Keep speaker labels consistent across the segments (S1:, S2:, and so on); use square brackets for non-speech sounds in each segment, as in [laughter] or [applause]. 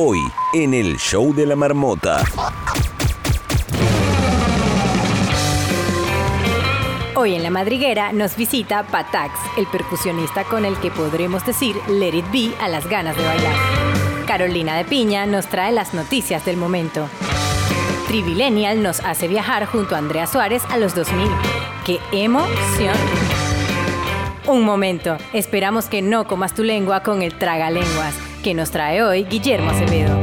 S1: Hoy, en el show de la marmota.
S2: Hoy en la madriguera nos visita Patax, el percusionista con el que podremos decir Let It Be a las ganas de bailar. Carolina de Piña nos trae las noticias del momento. Trivilenial nos hace viajar junto a Andrea Suárez a los 2000. ¡Qué emoción! Un momento, esperamos que no comas tu lengua con el tragalenguas, que nos trae hoy Guillermo Acevedo.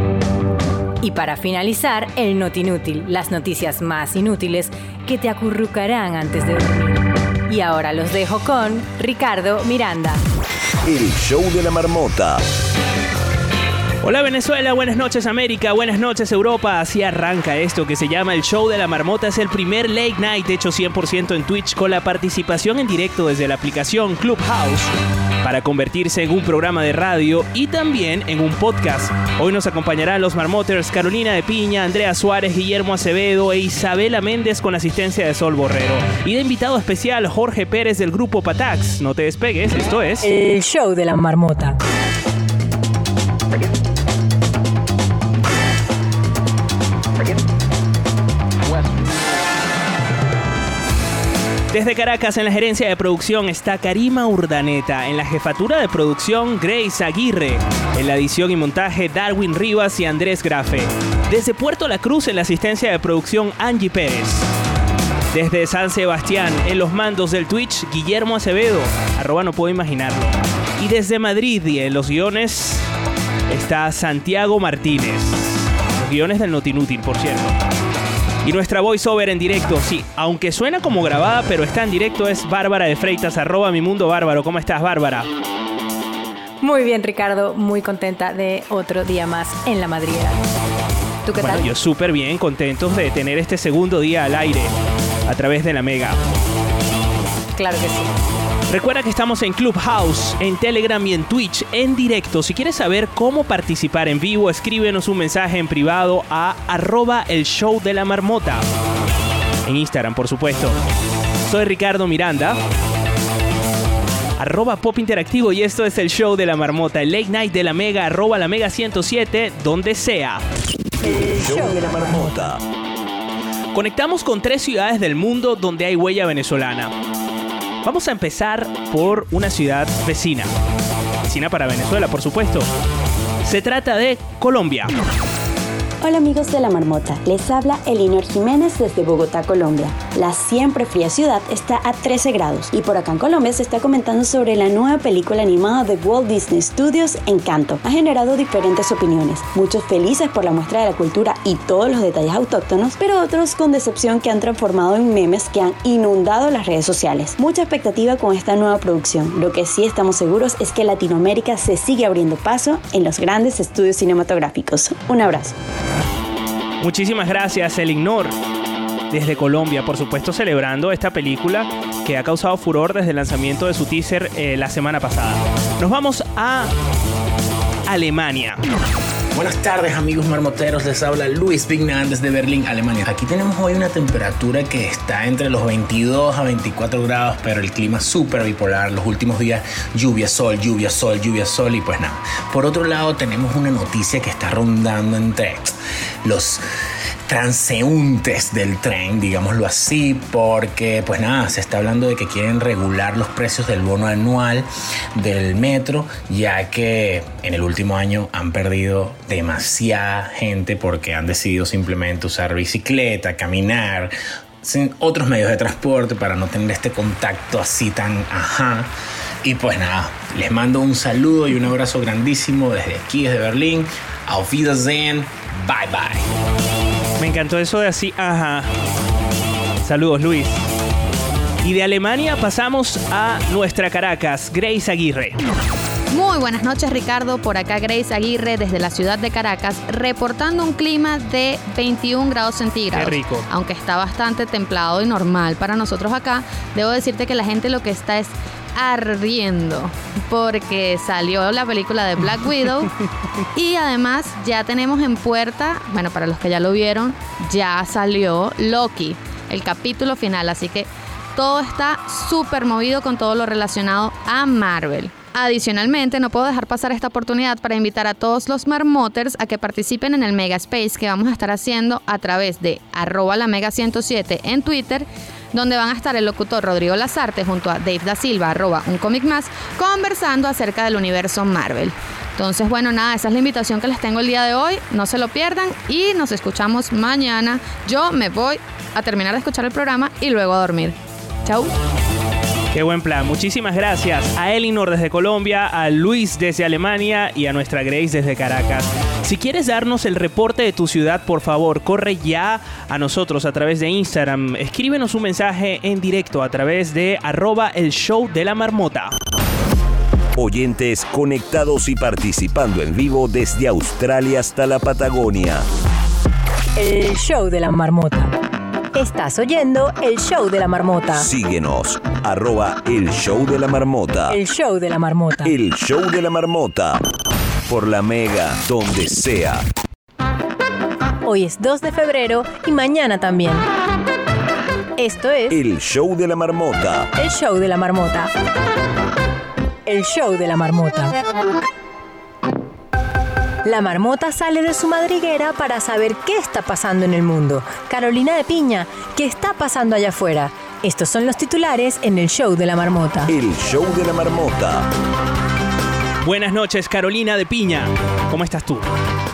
S2: Y para finalizar, el Notinútil, las noticias más inútiles que te acurrucarán antes de dormir. Y ahora los dejo con Ricardo Miranda.
S1: El show de la marmota.
S3: Hola Venezuela, buenas noches América, buenas noches Europa. Así arranca esto que se llama el Show de la Marmota. Es el primer late night hecho 100% en Twitch con la participación en directo desde la aplicación Clubhouse para convertirse en un programa de radio y también en un podcast. Hoy nos acompañarán los Marmoters Carolina de Piña, Andrea Suárez, Guillermo Acevedo e Isabela Méndez con asistencia de Sol Borrero. Y de invitado especial Jorge Pérez del grupo Patax. No te despegues, esto es...
S2: El Show de la Marmota.
S3: Desde Caracas, en la gerencia de producción, está Karima Urdaneta. En la jefatura de producción, Grace Aguirre. En la edición y montaje, Darwin Rivas y Andrés Grafe. Desde Puerto La Cruz, en la asistencia de producción, Angie Pérez. Desde San Sebastián, en los mandos del Twitch, Guillermo Acevedo. Arroba no puedo imaginarlo. Y desde Madrid, y en los guiones, está Santiago Martínez. Los guiones del Notinútil, por cierto. Y nuestra voiceover en directo, sí, aunque suena como grabada, pero está en directo, es Bárbara de Freitas, arroba mi mundo bárbaro. ¿Cómo estás, Bárbara?
S2: Muy bien, Ricardo. Muy contenta de otro día más en la madriguera. ¿Tú qué
S3: Bueno,
S2: tal?
S3: yo súper bien, contentos de tener este segundo día al aire a través de la Mega.
S2: Claro que sí.
S3: Recuerda que estamos en Clubhouse, en Telegram y en Twitch en directo. Si quieres saber cómo participar en vivo, escríbenos un mensaje en privado a arroba el show de la marmota. En Instagram, por supuesto. Soy Ricardo Miranda. Arroba Pop Interactivo y esto es el show de la marmota, el late night de la Mega, arroba la Mega 107, donde sea.
S1: El show de la marmota.
S3: Conectamos con tres ciudades del mundo donde hay huella venezolana. Vamos a empezar por una ciudad vecina. Vecina para Venezuela, por supuesto. Se trata de Colombia.
S4: Hola amigos de la Marmota, les habla Elinor Jiménez desde Bogotá, Colombia. La siempre fría ciudad está a 13 grados y por acá en Colombia se está comentando sobre la nueva película animada de Walt Disney Studios, Encanto. Ha generado diferentes opiniones, muchos felices por la muestra de la cultura y todos los detalles autóctonos, pero otros con decepción que han transformado en memes que han inundado las redes sociales. Mucha expectativa con esta nueva producción. Lo que sí estamos seguros es que Latinoamérica se sigue abriendo paso en los grandes estudios cinematográficos. Un abrazo.
S3: Muchísimas gracias, El Ignor. Desde Colombia, por supuesto, celebrando esta película que ha causado furor desde el lanzamiento de su teaser eh, la semana pasada. Nos vamos a Alemania.
S5: Buenas tardes amigos marmoteros, les habla Luis Vignan desde Berlín, Alemania. Aquí tenemos hoy una temperatura que está entre los 22 a 24 grados, pero el clima súper bipolar. Los últimos días lluvia, sol, lluvia, sol, lluvia, sol y pues nada. Por otro lado tenemos una noticia que está rondando entre los transeúntes del tren, digámoslo así, porque pues nada, se está hablando de que quieren regular los precios del bono anual del metro, ya que en el último año han perdido demasiada gente porque han decidido simplemente usar bicicleta, caminar, sin otros medios de transporte para no tener este contacto así tan ajá. Y pues nada, les mando un saludo y un abrazo grandísimo desde aquí, desde Berlín. Auf Wiedersehen. Bye bye.
S3: Me encantó eso de así, ajá. Saludos, Luis. Y de Alemania pasamos a nuestra Caracas, Grace Aguirre.
S6: Muy buenas noches Ricardo, por acá Grace Aguirre desde la ciudad de Caracas, reportando un clima de 21 grados centígrados.
S3: Qué rico.
S6: Aunque está bastante templado y normal para nosotros acá, debo decirte que la gente lo que está es ardiendo porque salió la película de Black Widow [laughs] y además ya tenemos en puerta, bueno, para los que ya lo vieron, ya salió Loki, el capítulo final, así que todo está súper movido con todo lo relacionado a Marvel. Adicionalmente, no puedo dejar pasar esta oportunidad para invitar a todos los marmoters a que participen en el Mega Space que vamos a estar haciendo a través de arroba la Mega 107 en Twitter donde van a estar el locutor Rodrigo Lazarte junto a Dave da Silva, arroba un cómic más, conversando acerca del universo Marvel. Entonces, bueno, nada, esa es la invitación que les tengo el día de hoy. No se lo pierdan y nos escuchamos mañana. Yo me voy a terminar de escuchar el programa y luego a dormir. Chau.
S3: Qué buen plan. Muchísimas gracias a Elinor desde Colombia, a Luis desde Alemania y a nuestra Grace desde Caracas. Si quieres darnos el reporte de tu ciudad, por favor, corre ya a nosotros a través de Instagram. Escríbenos un mensaje en directo a través de arroba el show de la marmota.
S1: Oyentes conectados y participando en vivo desde Australia hasta la Patagonia.
S2: El show de la marmota. Estás oyendo el show de la marmota.
S1: Síguenos, arroba el show de la marmota.
S2: El show de la marmota.
S1: El show de la marmota. Por la mega, donde sea.
S2: Hoy es 2 de febrero y mañana también. Esto es
S1: El show de la marmota.
S2: el show de la marmota. El show de la marmota. La marmota sale de su madriguera para saber qué está pasando en el mundo. Carolina de Piña, ¿qué está pasando allá afuera? Estos son los titulares en el show de la marmota.
S1: El show de la marmota.
S3: Buenas noches, Carolina de Piña. ¿Cómo estás tú?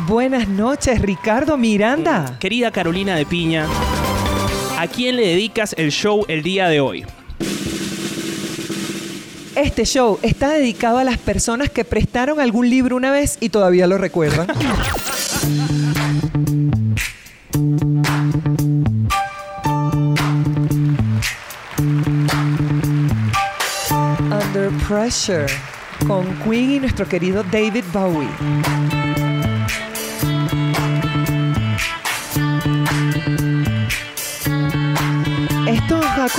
S7: Buenas noches, Ricardo Miranda.
S3: Querida Carolina de Piña, ¿a quién le dedicas el show el día de hoy?
S7: Este show está dedicado a las personas que prestaron algún libro una vez y todavía lo recuerdan. Under Pressure con Queen y nuestro querido David Bowie.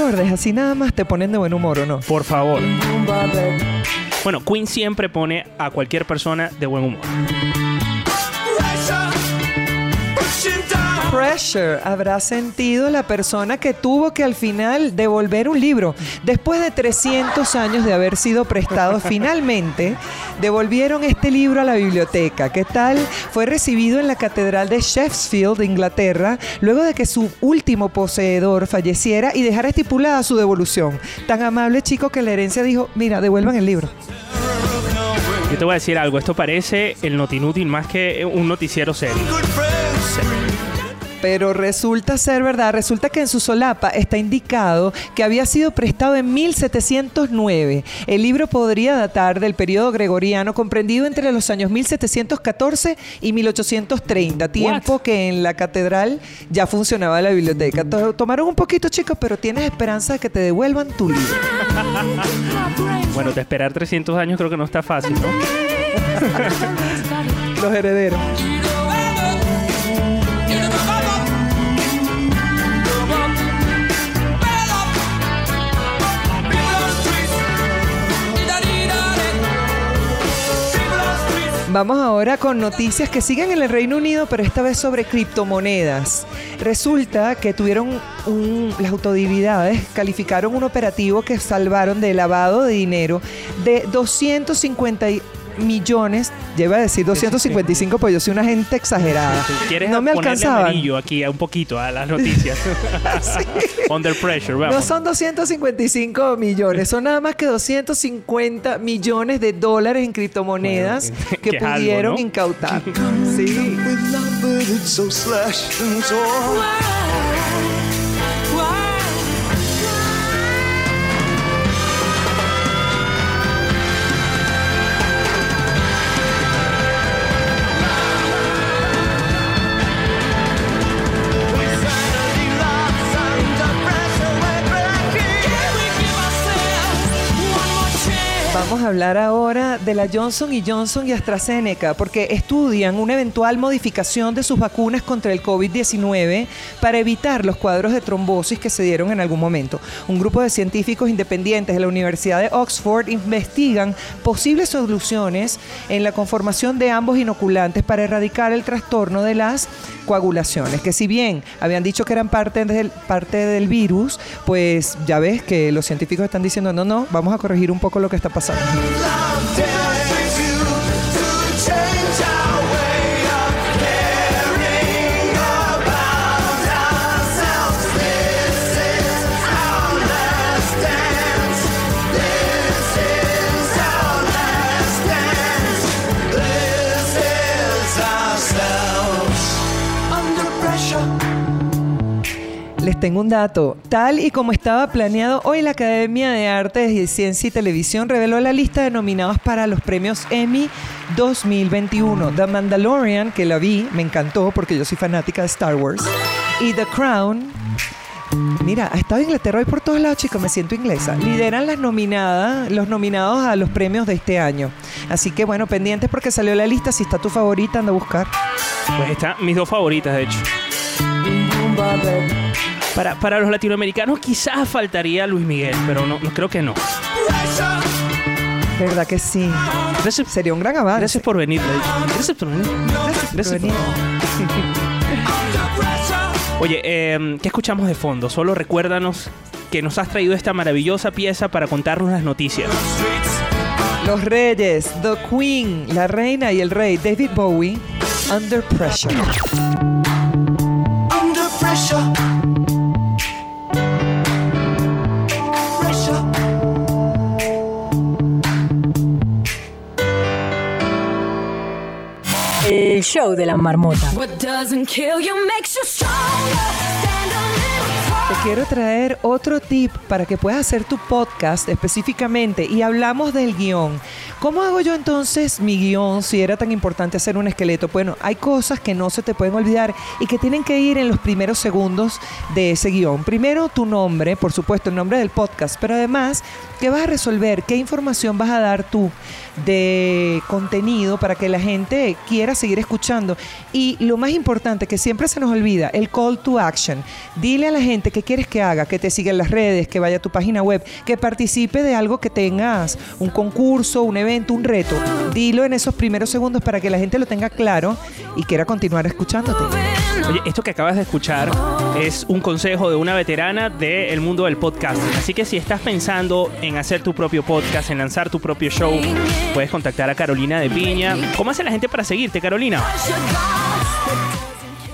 S7: Acordes así nada más te ponen de buen humor o no.
S3: Por favor. Bueno, Queen siempre pone a cualquier persona de buen humor.
S7: Pressure habrá sentido la persona que tuvo que al final devolver un libro. Después de 300 años de haber sido prestado, [laughs] finalmente devolvieron este libro a la biblioteca. ¿Qué tal? Fue recibido en la Catedral de Sheffield, de Inglaterra, luego de que su último poseedor falleciera y dejara estipulada su devolución. Tan amable chico que la herencia dijo, mira, devuelvan el libro.
S3: Yo te voy a decir algo, esto parece el Notinútil más que un noticiero serio.
S7: Pero resulta ser verdad, resulta que en su solapa está indicado que había sido prestado en 1709. El libro podría datar del periodo gregoriano comprendido entre los años 1714 y 1830, tiempo que en la catedral ya funcionaba la biblioteca. To- Tomaron un poquito, chicos, pero tienes esperanza de que te devuelvan tu libro. [laughs]
S3: Bueno, de esperar 300 años creo que no está fácil, ¿no? [laughs]
S7: Los herederos. Vamos ahora con noticias que siguen en el Reino Unido, pero esta vez sobre criptomonedas. Resulta que tuvieron un- las autoridades calificaron un operativo que salvaron de lavado de dinero de 250 y- millones, ya iba a decir 255, pues yo soy una gente exagerada.
S3: ¿Quieres
S7: no me
S3: amarillo aquí a un poquito a las noticias? [laughs] Under pressure, vamos.
S7: No son 255 millones, son nada más que 250 millones de dólares en criptomonedas
S3: Bueno, que-
S7: que,
S3: algo,
S7: pudieron
S3: ¿no?
S7: incautar. Sí. Vamos a hablar ahora de la Johnson Johnson y AstraZeneca, porque estudian una eventual modificación de sus vacunas contra el COVID-19 para evitar los cuadros de trombosis que se dieron en algún momento. Un grupo de científicos independientes de la Universidad de Oxford investigan posibles soluciones en la conformación de ambos inoculantes para erradicar el trastorno de las coagulaciones, que si bien habían dicho que eran parte del, parte del virus, pues ya ves que los científicos están diciendo, no, no, vamos a corregir un poco lo que está pasando. Tengo un dato. Tal y como estaba planeado, hoy la Academia de Artes y Ciencia y Televisión reveló la lista de nominados para los premios Emmy 2021. The Mandalorian, que la vi, me encantó porque yo soy fanática de Star Wars. Y The Crown. Mira, ha estado Inglaterra hoy por todos lados, chicos, me siento inglesa. Lideran las nominadas, los nominados a los premios de este año. Así que bueno, pendientes porque salió la lista. Si está tu favorita, anda a buscar.
S3: Pues están mis dos favoritas, de hecho. Para, para los latinoamericanos quizás faltaría Luis Miguel, pero no, no creo que no.
S7: ¿Verdad que sí?
S3: Gracias,
S7: Sería un gran avance.
S3: gracias por venir. Gracias por venir. Gracias por
S7: venir.
S3: Oye, eh, ¿qué escuchamos de fondo? Solo recuérdanos que nos has traído esta maravillosa pieza para contarnos las noticias.
S7: Los Reyes, The Queen, la reina y el rey, David Bowie, Under Pressure.
S2: El show de la marmota.
S7: Te quiero traer otro tip para que puedas hacer tu podcast específicamente y hablamos del guion. ¿Cómo hago yo entonces mi guion si era tan importante hacer un esqueleto? Bueno, hay cosas que no se te pueden olvidar y que tienen que ir en los primeros segundos de ese guion. Primero tu nombre, por supuesto, el nombre del podcast, pero además, ¿qué vas a resolver? ¿Qué información vas a dar tú de contenido para que la gente quiera seguir escuchando? Y lo más importante, que siempre se nos olvida, el call to action. Dile a la gente qué quieres que haga, que te siga en las redes, que vaya a tu página web, que participe de algo que tengas, un concurso, un evento, un reto. Dilo en esos primeros segundos para que la gente lo tenga claro y quiera continuar escuchándote.
S3: Oye, esto que acabas de escuchar es un consejo de una veterana del mundo del podcast. Así que si estás pensando en hacer tu propio podcast, en lanzar tu propio show, puedes contactar a Carolina de Piña. ¿Cómo hace la gente para seguirte, Carolina?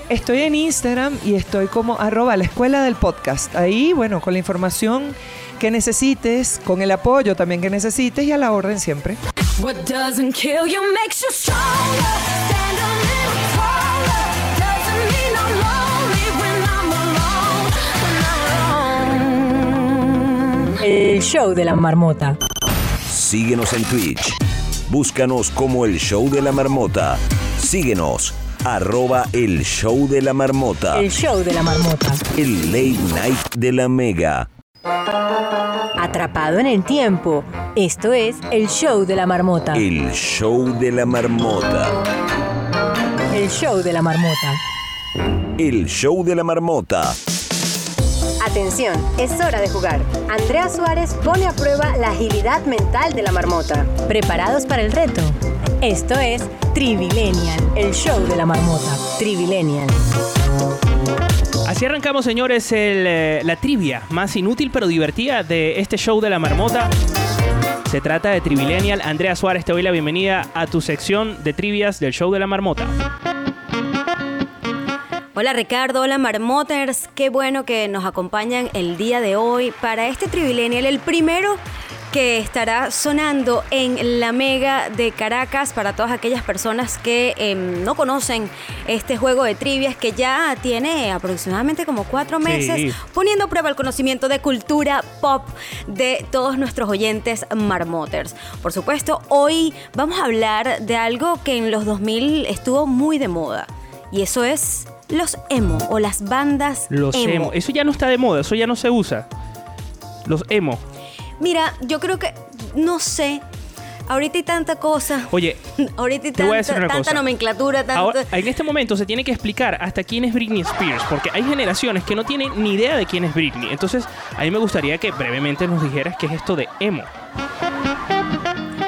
S7: Estoy en Instagram y estoy como arroba la escuela del podcast. Ahí, bueno, con la información que necesites, con el apoyo también que necesites y a la orden siempre.
S8: What doesn't kill you makes you stronger. Stand
S2: El show de la marmota.
S1: Síguenos en Twitch. Búscanos como el Show de la Marmota. Síguenos. Arroba el Show de la Marmota.
S2: El show de la marmota.
S1: El Late Night de la Mega.
S2: Atrapado en el tiempo. Esto es el show de la marmota.
S1: El Show de la Marmota.
S2: El show de la marmota.
S1: El Show de la Marmota.
S2: Atención, es hora de jugar. Andrea Suárez pone a prueba la agilidad mental de la marmota. ¿Preparados para el reto? Esto es Trivilenial, el show de la marmota. Trivilenial.
S3: Así arrancamos, señores, el, eh, la trivia más inútil pero divertida de este show de la marmota. Se trata de Trivilenial. Andrea Suárez, te doy la bienvenida a tu sección de trivias del show de la marmota.
S9: Hola Ricardo, hola Marmoters, qué bueno que nos acompañan el día de hoy para este Trivilenial, el primero que estará sonando en la Mega de Caracas para todas aquellas personas que em, no conocen este juego de trivias que ya tiene aproximadamente como cuatro
S3: Sí.
S9: meses poniendo a prueba el conocimiento de cultura pop de todos nuestros oyentes Marmoters. Por supuesto, hoy vamos a hablar de algo que en los 2000 estuvo muy de moda y eso es los emo o las bandas
S3: Los emo. Eso ya no está de moda, eso ya no se usa. Los emo.
S9: Mira, yo creo que, no sé, ahorita hay tanta cosa.
S3: Oye, [laughs]
S9: Ahorita hay tanta, tanta
S3: cosa.
S9: nomenclatura, tanto...
S3: ahora, en este momento se tiene que explicar hasta quién es Britney Spears, porque hay generaciones que no tienen ni idea de quién es Britney. Entonces, a mí me gustaría que brevemente nos dijeras qué es esto de emo.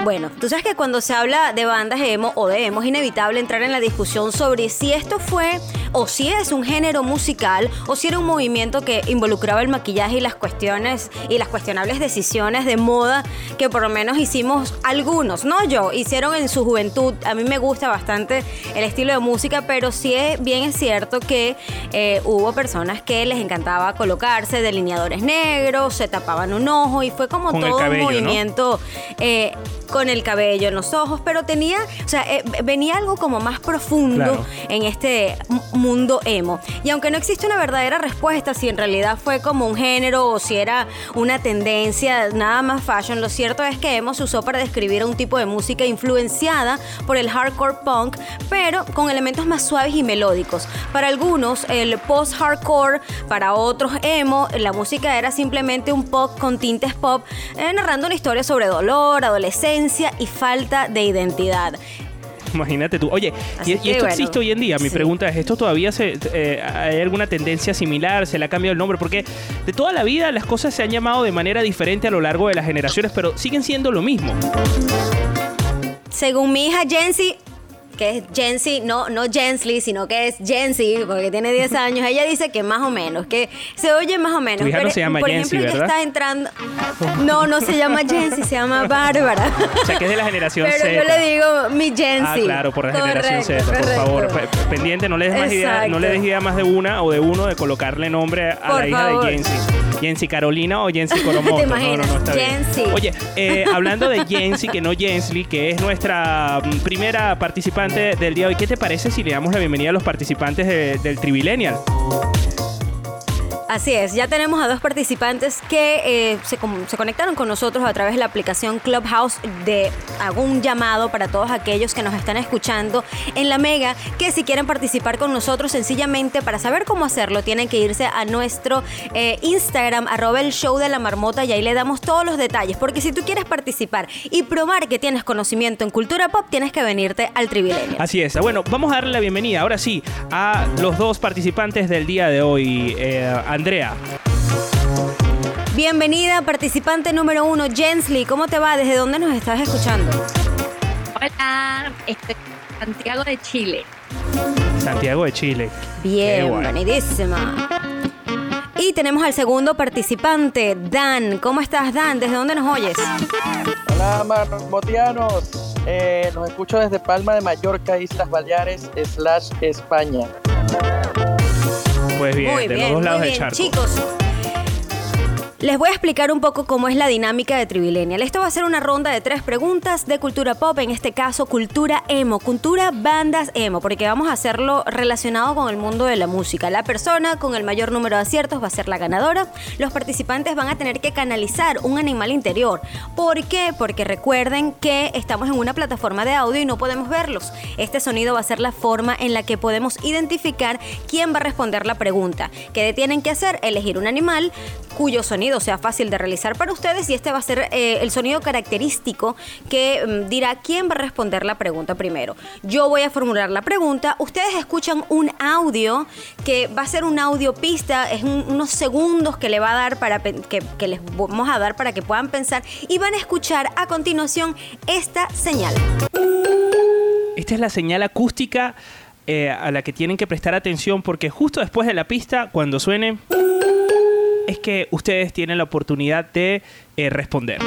S9: Bueno, tú sabes que cuando se habla de bandas emo o de emo es inevitable entrar en la discusión sobre si esto fue o si es un género musical o si era un movimiento que involucraba el maquillaje y las cuestiones y las cuestionables decisiones de moda que por lo menos hicimos algunos, no yo, hicieron en su juventud. A mí me gusta bastante el estilo de música, pero sí es, bien es cierto que eh, hubo personas que les encantaba colocarse delineadores negros, se tapaban un ojo y fue como
S3: Con
S9: todo
S3: cabello,
S9: un
S3: ¿no?
S9: movimiento eh, con el cabello en los ojos, pero tenía, o sea, eh, venía algo como más profundo
S3: Claro.
S9: en este mundo emo. Y aunque no existe una verdadera respuesta si en realidad fue como un género o si era una tendencia, nada más fashion, lo cierto es que emo se usó para describir un tipo de música influenciada por el hardcore punk, pero con elementos más suaves y melódicos. Para algunos, el post-hardcore, para otros emo, la música era simplemente un pop con tintes pop, eh, narrando una historia sobre dolor, adolescencia y falta de identidad.
S3: Imagínate tú. Oye,
S9: Así
S3: ¿y, esto
S9: bueno,
S3: existe hoy en día? Mi
S9: sí.
S3: pregunta es, ¿esto todavía se, eh, hay alguna tendencia similar? ¿Se le ha cambiado el nombre? Porque de toda la vida las cosas se han llamado de manera diferente a lo largo de las generaciones, pero siguen siendo lo mismo.
S9: Según mi hija Jency, que es Jency, no, no Jensley, sino que es Jency, porque tiene 10 años, ella dice que más o menos, que se oye más o menos.
S3: Tu hija no se llama
S9: por ejemplo,
S3: ¿verdad?
S9: está entrando. No, no se llama Jency, se llama Bárbara.
S3: O sea, que es de la generación
S9: Pero
S3: Z.
S9: yo le digo mi Jency.
S3: Ah, claro, por la generación Z, por favor. Pe- pe- Pendiente, no le des más idea, no le des idea más de una o de uno de colocarle nombre a
S9: Por
S3: la hija
S9: favor.
S3: de Jensi. Jensi Carolina o Jensi [laughs] Coromoto.
S9: ¿Te
S3: no, no, no, está bien.
S9: Jensi.
S3: Oye, eh, hablando de Jensi, que no Jensly, que es nuestra mm, primera participante del día de hoy, ¿qué te parece si le damos la bienvenida a los participantes de- del Trivillennial?
S9: Así es, ya tenemos a dos participantes que eh, se, conectaron con nosotros a través de la aplicación Clubhouse de un llamado para todos aquellos que nos están escuchando en la Mega, que si quieren participar con nosotros sencillamente para saber cómo hacerlo tienen que irse a nuestro eh, Instagram arroba el show de la marmota y ahí le damos todos los detalles, porque si tú quieres participar y probar que tienes conocimiento en cultura pop, tienes que venirte al Trivilenial.
S3: Así es. Bueno, vamos a darle la bienvenida ahora sí a los dos participantes del día de hoy. Eh, Andrea.
S9: Bienvenida, participante número uno, Jensley. ¿Cómo te va? ¿Desde dónde nos estás escuchando?
S10: Hola, estoy en Santiago de Chile.
S3: Santiago de Chile. Guay.
S9: Bienvenidísima. Y tenemos al segundo participante, Dan. ¿Cómo estás, Dan? ¿Desde dónde nos oyes?
S11: Hola marmotianos, eh, los escucho desde Palma de Mallorca, Islas Baleares, slash España.
S3: Pues bien,
S9: muy
S3: de
S9: bien,
S3: los dos lados
S9: muy bien,
S3: charco.
S9: chicos. Les voy a explicar un poco cómo es la dinámica de Trivilenial. Esto va a ser una ronda de tres preguntas de cultura pop, en este caso cultura emo, cultura bandas emo, porque vamos a hacerlo relacionado con el mundo de la música. La persona con el mayor número de aciertos va a ser la ganadora. Los participantes van a tener que canalizar un animal interior. ¿Por qué? Porque recuerden que estamos en una plataforma de audio y no podemos verlos. Este sonido va a ser la forma en la que podemos identificar quién va a responder la pregunta. ¿Qué tienen que hacer? Elegir un animal cuyo sonido sea fácil de realizar para ustedes y este va a ser eh, el sonido característico que mm, dirá quién va a responder la pregunta primero. Yo voy a formular la pregunta, ustedes escuchan un audio que va a ser un audio pista, es un- unos segundos que le va a dar para que les vamos a dar para que puedan pensar y van a escuchar a continuación esta señal.
S3: Esta es la señal acústica eh, a la que tienen que prestar atención porque justo después de la pista, cuando suene, es que ustedes tienen la oportunidad de eh, responder.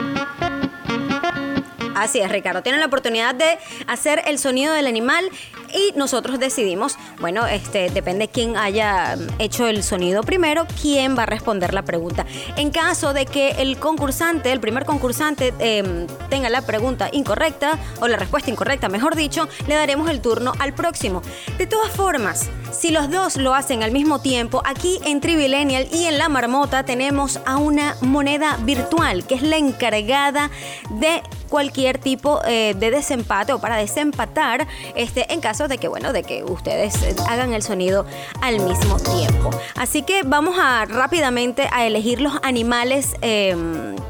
S9: Así es, Ricardo. Tienen la oportunidad de hacer el sonido del animal y nosotros decidimos, bueno, este depende quién haya hecho el sonido primero, quién va a responder la pregunta. En caso de que el concursante, el primer concursante, eh, tenga la pregunta incorrecta o la respuesta incorrecta, mejor dicho, le daremos el turno al próximo. De todas formas, si los dos lo hacen al mismo tiempo, aquí en Trivilenial y en La Marmota tenemos a una moneda virtual que es la encargada de cualquier tipo eh, de desempate o para desempatar este en caso de que bueno de que ustedes eh, hagan el sonido al mismo tiempo así que vamos a rápidamente a elegir los animales eh,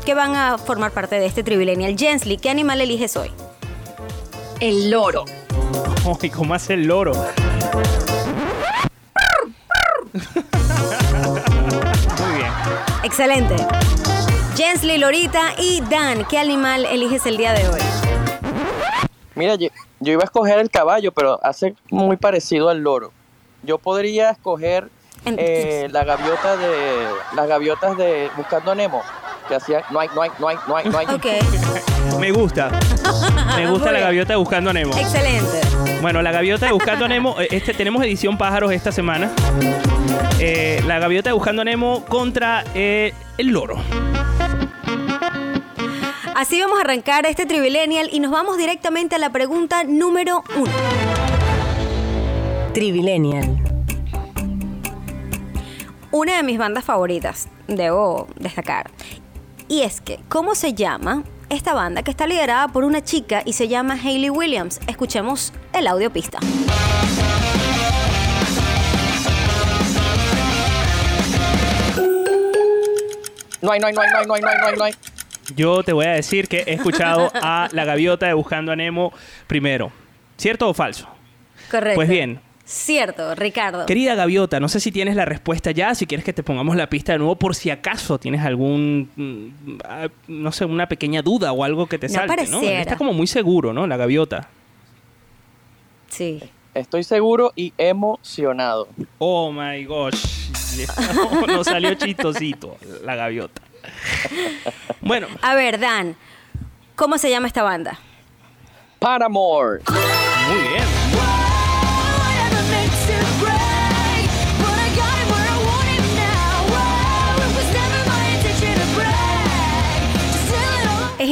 S9: que van a formar parte de este Trivilenial Jensley ¿qué animal eliges hoy?
S10: El loro. [laughs]
S3: Uy, ¿cómo hace el loro? Muy bien.
S9: excelente Jensley, Lorita y Dan ¿qué animal eliges el día de hoy?
S11: Mira, yo, yo iba a escoger el caballo, pero hace muy parecido al loro. yo podría escoger eh, la gaviota de las gaviotas de Buscando a Nemo que hacían no hay no hay no hay no hay no hay. [laughs]
S3: Me gusta. [laughs] Me gusta la gaviota de Buscando a Nemo.
S9: Excelente.
S3: Bueno, la gaviota de Buscando a Nemo, [laughs] eh, este, tenemos edición pájaros esta semana. Eh, la gaviota de Buscando a Nemo contra eh, el loro.
S9: Así vamos a arrancar este Trivilenial y nos vamos directamente a la pregunta número uno.
S2: Trivilenial.
S9: Una de mis bandas favoritas, debo destacar. Y es que, ¿cómo se llama esta banda que está liderada por una chica y se llama Hayley Williams? Escuchemos el audio pista.
S11: No hay no hay no hay no hay no hay no hay no hay, no hay.
S3: Yo te voy a decir que he escuchado a la gaviota de Buscando a Nemo primero. ¿Cierto o falso?
S9: Correcto.
S3: Pues bien,
S9: Cierto, Ricardo.
S3: Querida Gaviota, no sé si tienes la respuesta ya, si quieres que te pongamos la pista de nuevo por si acaso tienes algún, mm, no sé, una pequeña duda o algo que te
S9: No
S3: salte, ¿no? Está como muy seguro, ¿no? La Gaviota.
S9: Sí.
S11: Estoy seguro y emocionado.
S3: Oh my gosh. No, [laughs] no salió chistosito la Gaviota. Bueno,
S9: A ver, Dan, ¿cómo se llama esta banda?
S11: Paramore.
S3: muy bien.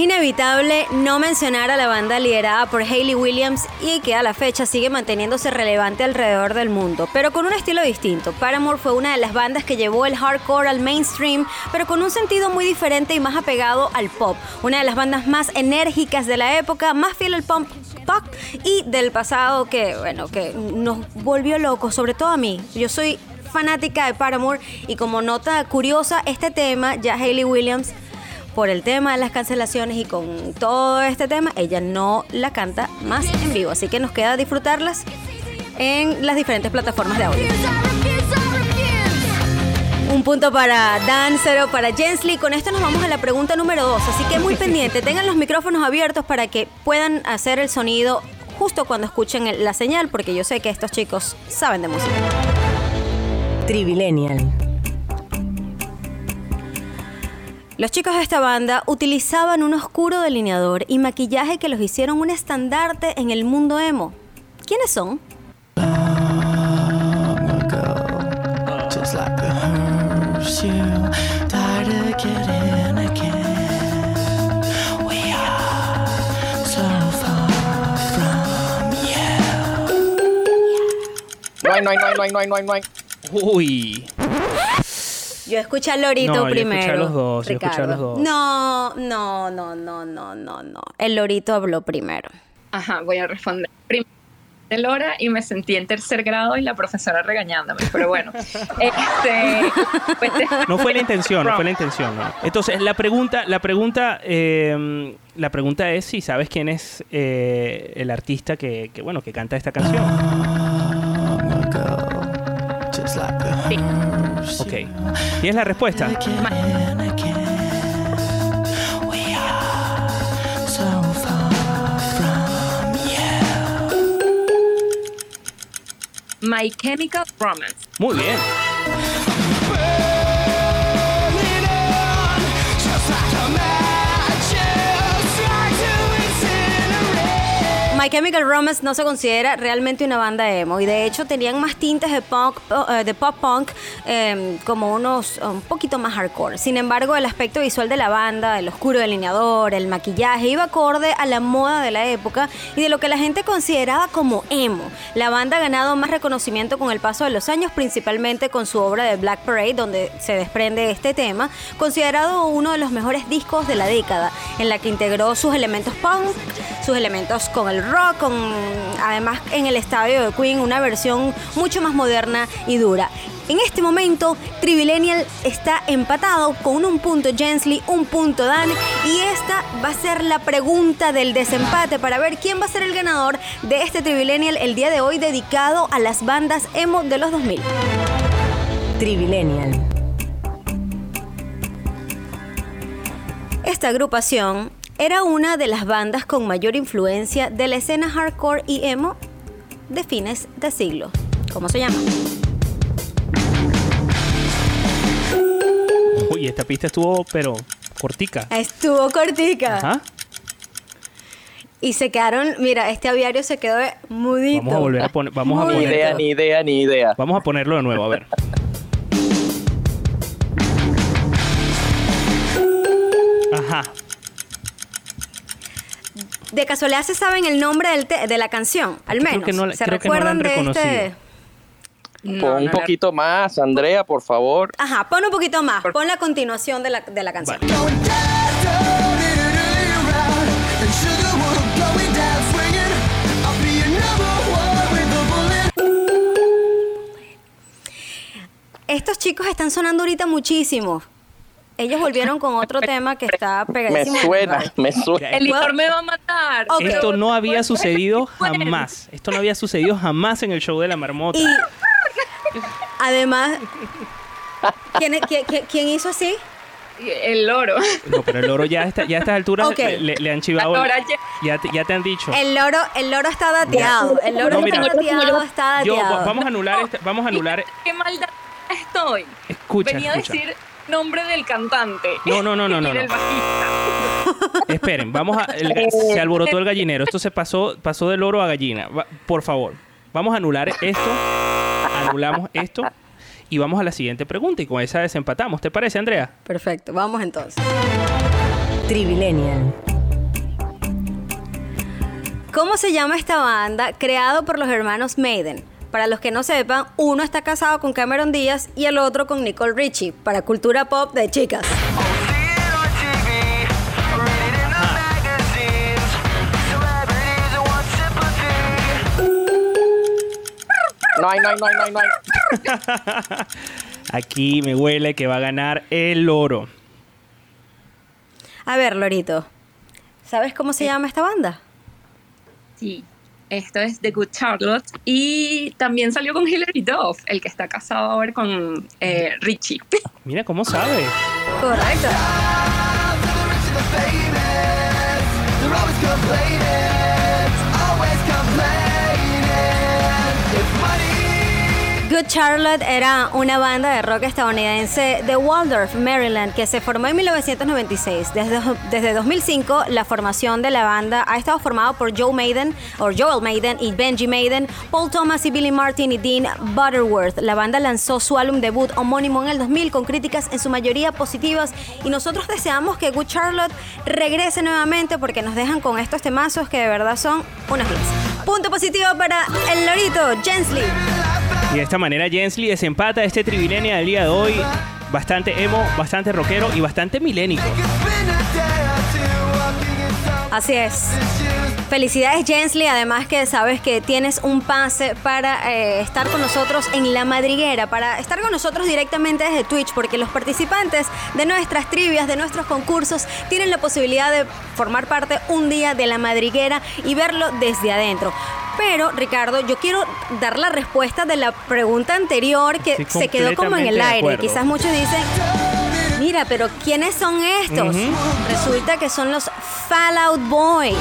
S9: Inevitable no mencionar a la banda liderada por Hayley Williams y que a la fecha sigue manteniéndose relevante alrededor del mundo, pero con un estilo distinto. Paramore fue una de las bandas que llevó el hardcore al mainstream, pero con un sentido muy diferente y más apegado al pop. Una de las bandas más enérgicas de la época, más fiel al pop pop y del pasado que, bueno, que nos volvió locos, sobre todo a mí. Yo soy fanática de Paramore y como nota curiosa, este tema ya Hayley Williams por el tema de las cancelaciones y con todo este tema, ella no la canta más en vivo. Así que nos queda disfrutarlas en las diferentes plataformas de audio. Un punto para Dan, cero para Jensley. Con esto nos vamos a la pregunta número dos. Así que muy [laughs] pendiente, tengan los micrófonos abiertos para que puedan hacer el sonido justo cuando escuchen la señal, porque yo sé que estos chicos saben de música.
S2: Trivilenial.
S9: Los chicos de esta banda utilizaban un oscuro delineador y maquillaje que los hicieron un estandarte en el mundo emo. ¿Quiénes son?
S11: No hay no hay no hay no hay no hay no hay no hay.
S3: Uy.
S9: Yo escuché al Lorito
S3: No, yo
S9: primero.
S3: escuché a los dos, yo escuché a
S9: Ricardo.
S3: los dos.
S9: No, no, no, no, no, no, no. El Lorito habló primero.
S12: Ajá, voy a responder. Primero de Lora y me sentí en tercer grado y la profesora regañándome, pero bueno. [laughs] este, pues,
S3: No fue la intención, no fue la intención. no. Entonces, la pregunta, la pregunta, eh, la pregunta es si sabes quién es eh, el artista que, que, bueno, que canta esta canción.
S13: Hearse,
S3: Ok. ¿Y es la respuesta?
S12: My Chemical Romance.
S3: Muy bien.
S9: My Chemical Romance no se considera realmente una banda emo y de hecho tenían más tintes de punk, eh, de pop punk, eh, como unos un poquito más hardcore. Sin embargo, el aspecto visual de la banda, el oscuro delineador, el maquillaje, iba acorde a la moda de la época y de lo que la gente consideraba como emo. La banda ha ganado más reconocimiento con el paso de los años, principalmente con su obra de Black Parade, donde se desprende este tema, considerado uno de los mejores discos de la década, en la que integró sus elementos punk, sus elementos con el rock, con además en el estadio de Queen una versión mucho más moderna y dura. En este momento, Trivilenial está empatado con un punto Jensley, un punto Dan, y esta va a ser la pregunta del desempate para ver quién va a ser el ganador de este Trivilenial el día de hoy dedicado a las bandas emo de los 2000.
S2: Trivilenial.
S9: Esta agrupación era una de las bandas con mayor influencia de la escena hardcore y emo de fines de siglo. ¿Cómo se llama?
S3: Uy, esta pista estuvo, pero cortica.
S9: Estuvo cortica.
S3: Ajá.
S9: Y se quedaron, mira, este aviario se quedó mudito.
S3: Vamos a volver a poner. Vamos a
S9: Muy
S11: Ni
S3: poner.
S11: idea, ni idea, ni idea.
S3: Vamos a ponerlo de nuevo, a ver.
S9: De casualidad se saben el nombre del te- de la canción, al
S3: Creo
S9: menos.
S3: que no
S9: ¿Se
S3: creo que no la han
S9: recuerdan de este?
S11: Pon un poquito más, Andrea, por favor.
S9: Ajá, pon un poquito más, pon la continuación de la, de la canción. Estos chicos están sonando ahorita muchísimo. Ellos volvieron con otro tema que está
S11: Me
S9: pegadísimo.
S11: suena, me suena.
S12: El licor me va a matar.
S3: Esto no había sucedido jamás. Esto no había sucedido jamás en el show de la marmota.
S9: Y además, ¿quién, quién- hizo así?
S12: El loro.
S3: No, pero el loro ya, está, ya a estas alturas
S9: Ok.
S3: le, han chivado.
S12: Ahora ya-
S3: Ya te, ya te han dicho.
S9: El loro, el loro está dateado. El loro
S3: No, mira.
S9: está dateado, está
S3: Yo,
S9: dateado.
S3: vamos a anular este- vamos a anular.
S12: Qué maldad estoy.
S3: Escucha,
S12: Venía
S3: escucha.
S12: a decir nombre del cantante.
S3: No, no, no, no, [laughs] no,
S12: del. [laughs]
S3: Esperen, vamos a. el se alborotó el gallinero. Esto se pasó, pasó de loro a gallina. Va- por favor, vamos a anular esto. Anulamos esto. Y vamos a la siguiente pregunta. Y con esa desempatamos. ¿Te parece, Andrea?
S9: Perfecto, vamos entonces.
S2: Trivilenial.
S9: ¿Cómo se llama esta banda creado por los hermanos Maiden? Para los que no sepan, uno está casado con Cameron Díaz y el otro con Nicole Richie, para cultura pop de chicas. [laughs]
S11: No hay, no hay, no hay, no hay, no hay. [laughs]
S3: Aquí me huele que va a ganar el loro.
S9: A ver, Lorito, ¿sabes cómo se llama esta banda?
S12: Sí. Esto es The Good Charlotte. Y también salió con Hilary Duff, el que está casado ahora con eh, Richie. [laughs]
S3: Mira cómo sabe.
S9: Correcto. Good Charlotte era una banda de rock estadounidense de Waldorf, Maryland, que se formó en 1996. Desde, desde 2005, la formación de la banda ha estado formada por Joe Maiden, o Joel Maiden y Benji Maiden, Paul Thomas y Billy Martin y Dean Butterworth. La banda lanzó su álbum debut homónimo en el 2000 con críticas en su mayoría positivas y nosotros deseamos que Good Charlotte regrese nuevamente porque nos dejan con estos temazos que de verdad son unas 10. Punto positivo para el lorito, Jensley.
S3: Y de esta manera Jensley desempata este trivilenia del día de hoy. Bastante emo, bastante rockero y bastante milénico.
S9: Así es. Felicidades Jensley, además que sabes que tienes un pase para eh, estar con nosotros en La Madriguera, para estar con nosotros directamente desde Twitch, porque los participantes de nuestras trivias, de nuestros concursos, tienen la posibilidad de formar parte un día de La Madriguera y verlo desde adentro. Pero, Ricardo, yo quiero dar la respuesta de la pregunta anterior que
S3: Sí,
S9: se quedó como en el aire. Quizás muchos dicen, mira, pero ¿quiénes son estos? Resulta que son los Fallout Boy.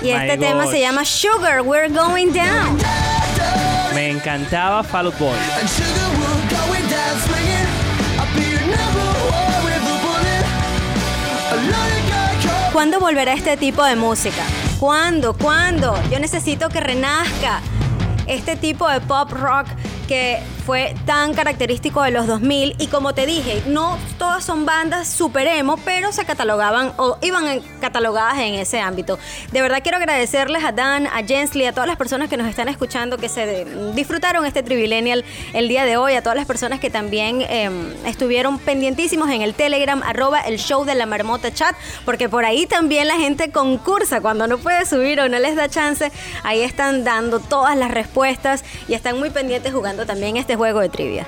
S9: Y este
S3: My
S9: tema
S3: gosh.
S9: se llama Sugar, We're Going Down.
S3: Me encantaba Fall Out Boy.
S9: ¿Cuándo volverá este tipo de música? ¿Cuándo? ¿Cuándo? Yo necesito que renazca este tipo de pop rock que fue tan característico de los 2000 y como te dije, no todas son bandas super emo, pero se catalogaban o iban catalogadas en ese ámbito. De verdad quiero agradecerles a Dan, a Jensley, a todas las personas que nos están escuchando, que se disfrutaron este Trivillennial el día de hoy, a todas las personas que también eh, estuvieron pendientísimos en el Telegram, arroba el show de la marmota chat, porque por ahí también la gente concursa cuando no puede subir o no les da chance, ahí están dando todas las respuestas y están muy pendientes jugando también este juego de trivia.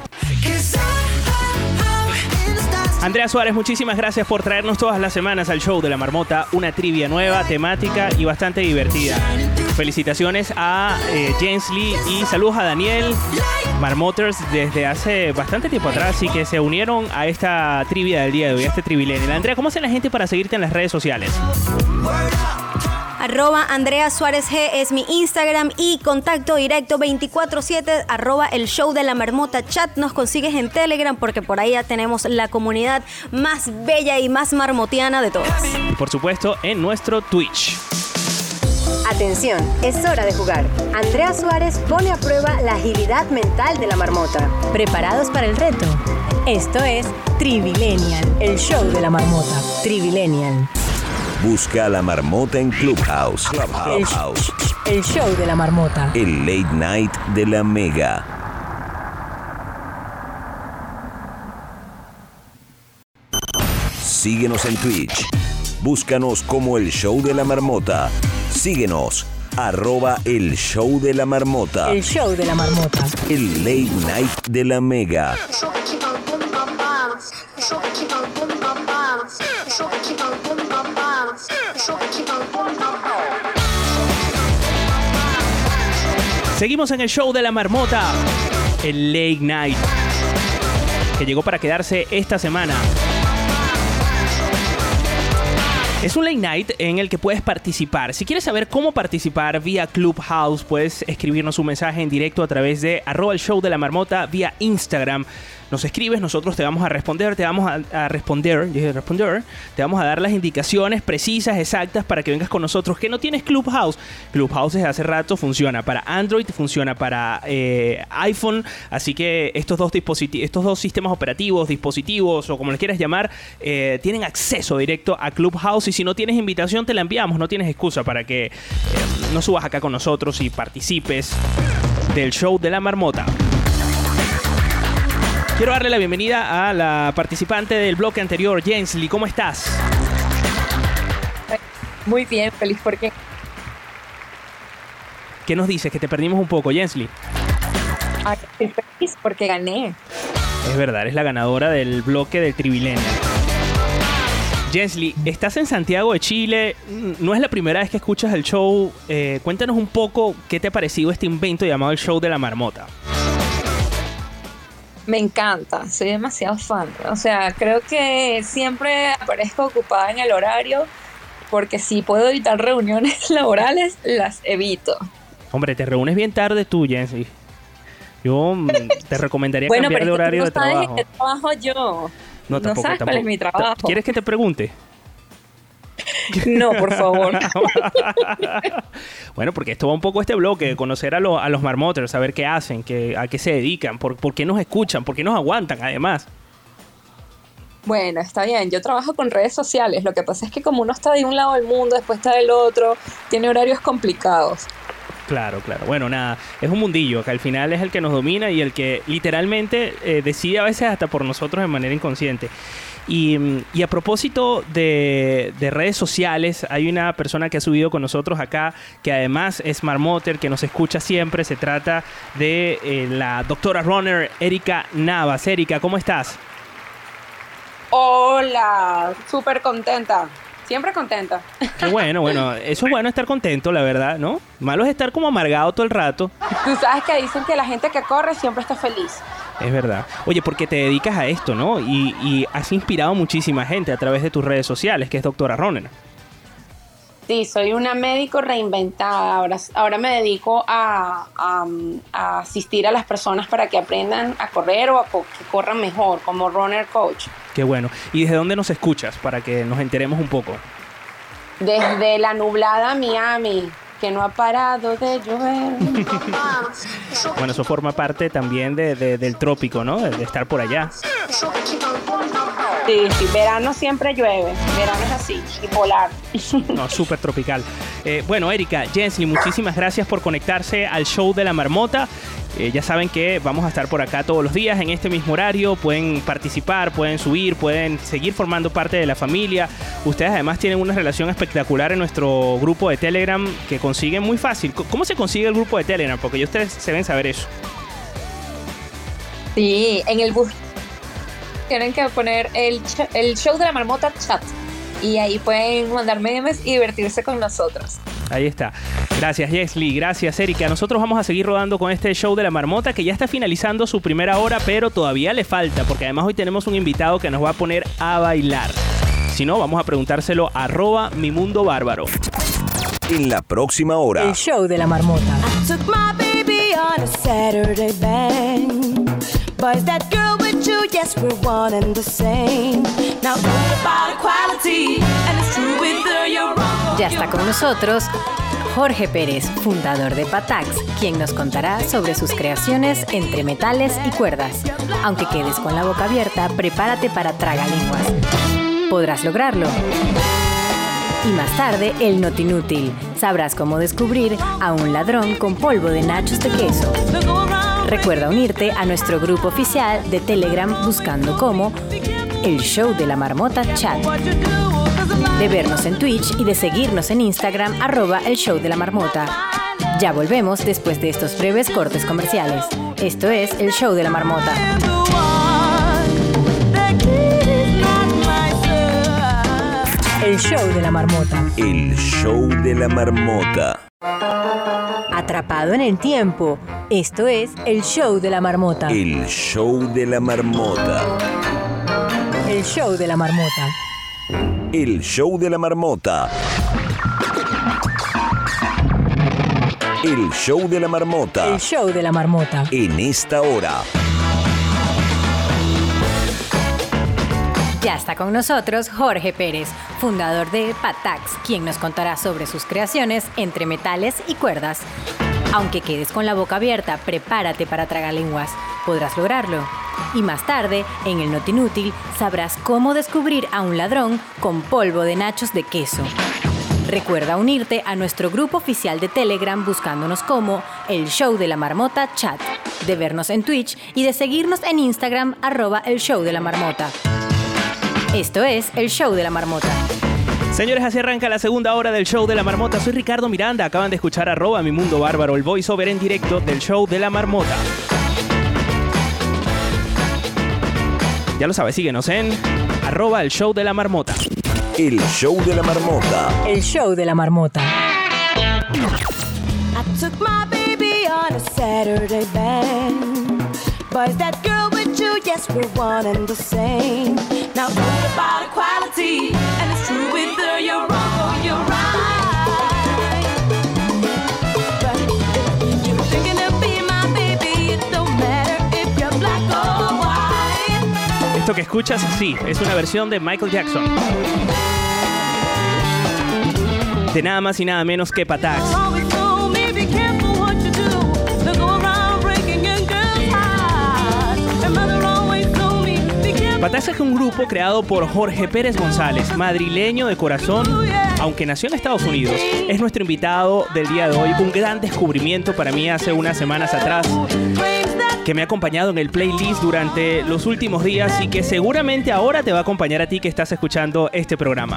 S3: Andrea Suárez, muchísimas gracias por traernos todas las semanas al show de la marmota una trivia nueva, temática y bastante divertida. Felicitaciones a eh, Jensley y saludos a Daniel Marmoters desde hace bastante tiempo atrás y que se unieron a esta trivia del día de hoy, a este trivilenio. Andrea, ¿cómo hace la gente para seguirte en las redes sociales?
S9: Arroba Andrea Suárez G es mi Instagram y contacto directo 24-7 arroba el show de la marmota chat. Nos consigues en Telegram porque por ahí ya tenemos la comunidad más bella y más marmotiana de todas.
S3: Y por supuesto en nuestro Twitch.
S2: Atención, es hora de jugar. Andrea Suárez pone a prueba la agilidad mental de la marmota. ¿Preparados para el reto? Esto es Trivilenial, el show de la marmota. Trivilenial,
S1: Busca a la marmota en Clubhouse. Clubhouse.
S2: el show de la marmota.
S1: El late night de la Mega. Síguenos en Twitch. Búscanos como el show de la marmota. Síguenos. Arroba el show de la marmota.
S2: El show de la marmota.
S1: El late night de la Mega.
S3: Seguimos en el show de la marmota, el Late Night, que llegó para quedarse esta semana. Es un late night en el que puedes participar. Si quieres saber cómo participar vía Clubhouse, puedes escribirnos un mensaje en directo a través de arroba show de la marmota vía Instagram. Nos escribes, nosotros te vamos a responder, te vamos a, responder, te vamos a dar las indicaciones precisas, exactas para que vengas con nosotros. Que no tienes Clubhouse. Clubhouse desde hace rato funciona para Android, funciona para eh, iPhone, así que estos dos dispositivos, estos dos sistemas operativos, dispositivos o como les quieras llamar, eh, tienen acceso directo a Clubhouse y si no tienes invitación te la enviamos, no tienes excusa para que eh, no subas acá con nosotros y participes del show de la marmota. Quiero darle la bienvenida a la participante del bloque anterior, Jensly. ¿Cómo estás?
S12: Muy bien, feliz porque
S3: ¿Qué nos dices? Que te perdimos un poco, Jensly.
S12: ah, estoy feliz porque gané.
S3: Es verdad, eres la ganadora del bloque del Trivilenial. Jensly, estás en Santiago de Chile. No es la primera vez que escuchas el show. Eh, cuéntanos un poco qué te ha parecido este invento llamado el show de la marmota.
S12: Me encanta, soy demasiado fan. O sea, creo que siempre aparezco ocupada en el horario porque si puedo evitar reuniones [laughs] laborales, las evito.
S3: Hombre, te reúnes bien tarde tú, Jensly. Yo mm, te recomendaría
S12: Bueno,
S3: cambiar
S12: pero
S3: de horario
S12: tú
S3: de
S12: no sabes
S3: trabajo.
S12: en qué trabajo yo. No,
S3: tampoco,
S12: sabes cuál es
S3: tampoco.
S12: mi trabajo.
S3: ¿Quieres que te pregunte?
S12: No, por favor. [laughs]
S3: Bueno, porque esto va un poco a este bloque, conocer a, los- a los marmoters, saber qué hacen, qué, a qué se dedican, por, por qué nos escuchan, por qué nos aguantan, además.
S12: Bueno, está bien. Yo trabajo con redes sociales. Lo que pasa es que como uno está de un lado del mundo, después está del otro, tiene horarios complicados.
S3: Claro, claro. Bueno, nada, es un mundillo que al final es el que nos domina y el que literalmente eh, decide a veces hasta por nosotros de manera inconsciente. Y, y a propósito de, de redes sociales, hay una persona que ha subido con nosotros acá, que además es marmoter, que nos escucha siempre. Se trata de eh, la doctora runner Erika Navas. Erika, ¿cómo estás?
S14: Hola, súper contenta. Siempre contenta.
S3: Qué bueno, bueno, eso es bueno estar contento, la verdad, ¿no? Malo es estar como amargado todo el rato.
S14: Tú sabes que dicen que la gente que corre siempre está feliz.
S3: Es verdad. Oye, porque te dedicas a esto, ¿no? Y, y has inspirado muchísima gente a través de tus redes sociales, que es Doctora Runner.
S14: Sí, soy una médico reinventada. Ahora, ahora me dedico a, a- a asistir a las personas para que aprendan a correr o a co- que corran mejor, como runner coach.
S3: Qué bueno. ¿Y desde dónde nos escuchas? Para que nos enteremos un poco.
S14: Desde la nublada Miami, que no ha parado de llover. [laughs]
S3: Bueno, eso forma parte también de- de- del trópico, ¿no? De, de estar por allá.
S14: Sí, sí, verano siempre llueve. Verano es así, bipolar. [laughs]
S3: No, súper tropical. Eh, bueno, Erika, Jensly, muchísimas gracias por conectarse al show de la marmota. Eh, ya saben que vamos a estar por acá todos los días en este mismo horario. Pueden participar, pueden subir, pueden seguir formando parte de la familia. Ustedes además tienen una relación espectacular en nuestro grupo de Telegram que consiguen muy fácil. ¿Cómo se consigue el grupo de Telegram? Porque ya ustedes se deben saber eso.
S12: Sí, en el bus tienen que poner el, el show de la marmota chat. Y ahí pueden mandar memes y divertirse con nosotros.
S3: Ahí está. Gracias, Jesly. Gracias, Erika. Nosotros vamos a seguir rodando con este show de la marmota que ya está finalizando su primera hora, pero todavía le falta, porque además hoy tenemos un invitado que nos va a poner a bailar. Si no, vamos a preguntárselo a arroba mi mundo bárbaro.
S1: en la próxima hora.
S2: El show de la marmota.
S8: I took my baby on a Saturday bang. But that girl? Yes, we're one and the same. Now, what about equality? And it's true with her, you're wrong.
S2: Ya está con nosotros Jorge Pérez, fundador de Patax, quien nos contará sobre sus creaciones entre metales y cuerdas. Aunque quedes con la boca abierta, prepárate para tragalenguas. Podrás lograrlo. Y más tarde, el Notinútil. Sabrás cómo descubrir a un ladrón con polvo de nachos de queso. Recuerda unirte a nuestro grupo oficial de Telegram buscando como El Show de la Marmota Chat. De vernos en Twitch y de seguirnos en Instagram arroba El Show de la Marmota. Ya volvemos después de estos breves cortes comerciales. Esto es El Show de la Marmota. El Show de la Marmota.
S1: El show de la marmota.
S2: Atrapado en el tiempo. Esto es El Show de la Marmota.
S1: El show de la marmota.
S2: El Show de la Marmota.
S1: El show de la marmota. El show de la marmota.
S2: El Show de la Marmota.
S1: En esta hora.
S2: Ya está con nosotros Jorge Pérez, fundador de Patax, quien nos contará sobre sus creaciones entre metales y cuerdas. Aunque quedes con la boca abierta, prepárate para tragalenguas. Podrás lograrlo. Y más tarde, en el Notinútil, sabrás cómo descubrir a un ladrón con polvo de nachos de queso. Recuerda unirte a nuestro grupo oficial de Telegram buscándonos como El Show de la Marmota Chat, de vernos en Twitch y de seguirnos en Instagram arroba El Show de la Marmota. Esto es El Show de la Marmota.
S3: Señores, así arranca la segunda hora del show de la marmota. Soy Ricardo Miranda. Acaban de escuchar arroba mi mundo bárbaro, el voiceover en directo del show de la marmota. Ya lo sabes, síguenos en arroba el show de la marmota.
S1: El show de la marmota.
S2: El Show de la Marmota.
S8: I took my baby on a Saturday bang. But is that girl? Yes, we're one and the same. Now, what about equality? And it's true with her, you're wrong or you're right. But if you're thinking of being my baby, it don't matter if you're black or white.
S3: Esto que escuchas, sí, es una versión de Michael Jackson. De nada más y nada menos que Patax. Patax es un grupo creado por Jorge Pérez González, madrileño de corazón, aunque nació en Estados Unidos. Es nuestro invitado del día de hoy, un gran descubrimiento para mí hace unas semanas atrás, que me ha acompañado en el playlist durante los últimos días y que seguramente ahora te va a acompañar a ti que estás escuchando este programa.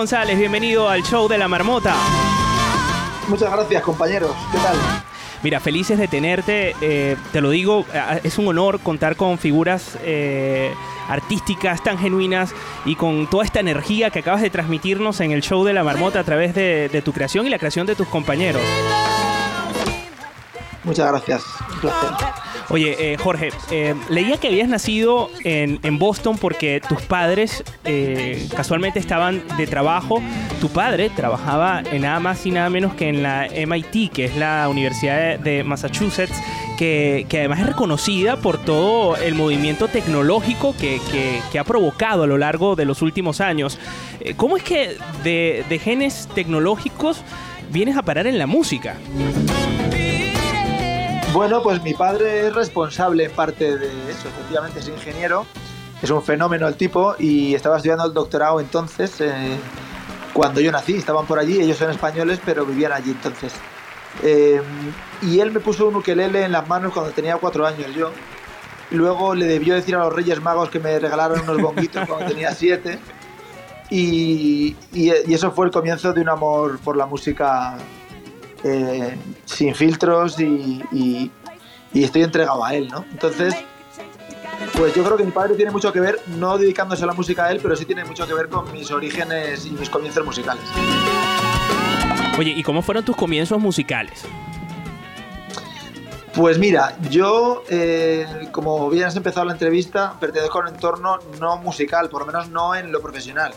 S3: González, bienvenido al show de la marmota.
S15: Muchas gracias, compañeros. ¿Qué tal?
S3: Mira, felices de tenerte, eh, te lo digo, es un honor contar con figuras eh, artísticas tan genuinas y con toda esta energía que acabas de transmitirnos en el show de la marmota a través de, de tu creación y la creación de tus compañeros.
S15: Muchas gracias. Un placer.
S3: Oye, eh, Jorge, eh, leía que habías nacido en, Boston porque tus padres eh, casualmente estaban de trabajo. Tu padre trabajaba en nada más y nada menos que en la MIT, que es la Universidad de, Massachusetts, que, además es reconocida por todo el movimiento tecnológico que, ha provocado a lo largo de los últimos años. ¿Cómo es que de, de genes tecnológicos vienes a parar en la música?
S15: Bueno, pues mi padre es responsable en parte de eso. Efectivamente es ingeniero. Es un fenómeno el tipo y estaba estudiando el doctorado entonces, eh, cuando yo nací. Estaban por allí, ellos son españoles, pero vivían allí entonces. Eh, y él me puso un ukelele en las manos cuando tenía cuatro años yo. Luego le debió decir a los Reyes Magos que me regalaron unos bonguitos cuando tenía siete. Y, y- y eso fue el comienzo de un amor por la música eh, sin filtros y, y- y estoy entregado a él, ¿no? Entonces, Pues yo creo que mi padre tiene mucho que ver, no dedicándose a la música a él, pero sí tiene mucho que ver con mis orígenes y mis comienzos musicales.
S3: Oye, ¿y cómo fueron tus comienzos musicales?
S15: Pues mira, yo, eh, como bien has empezado la entrevista, pertenezco a un entorno no musical, por lo menos no en lo profesional.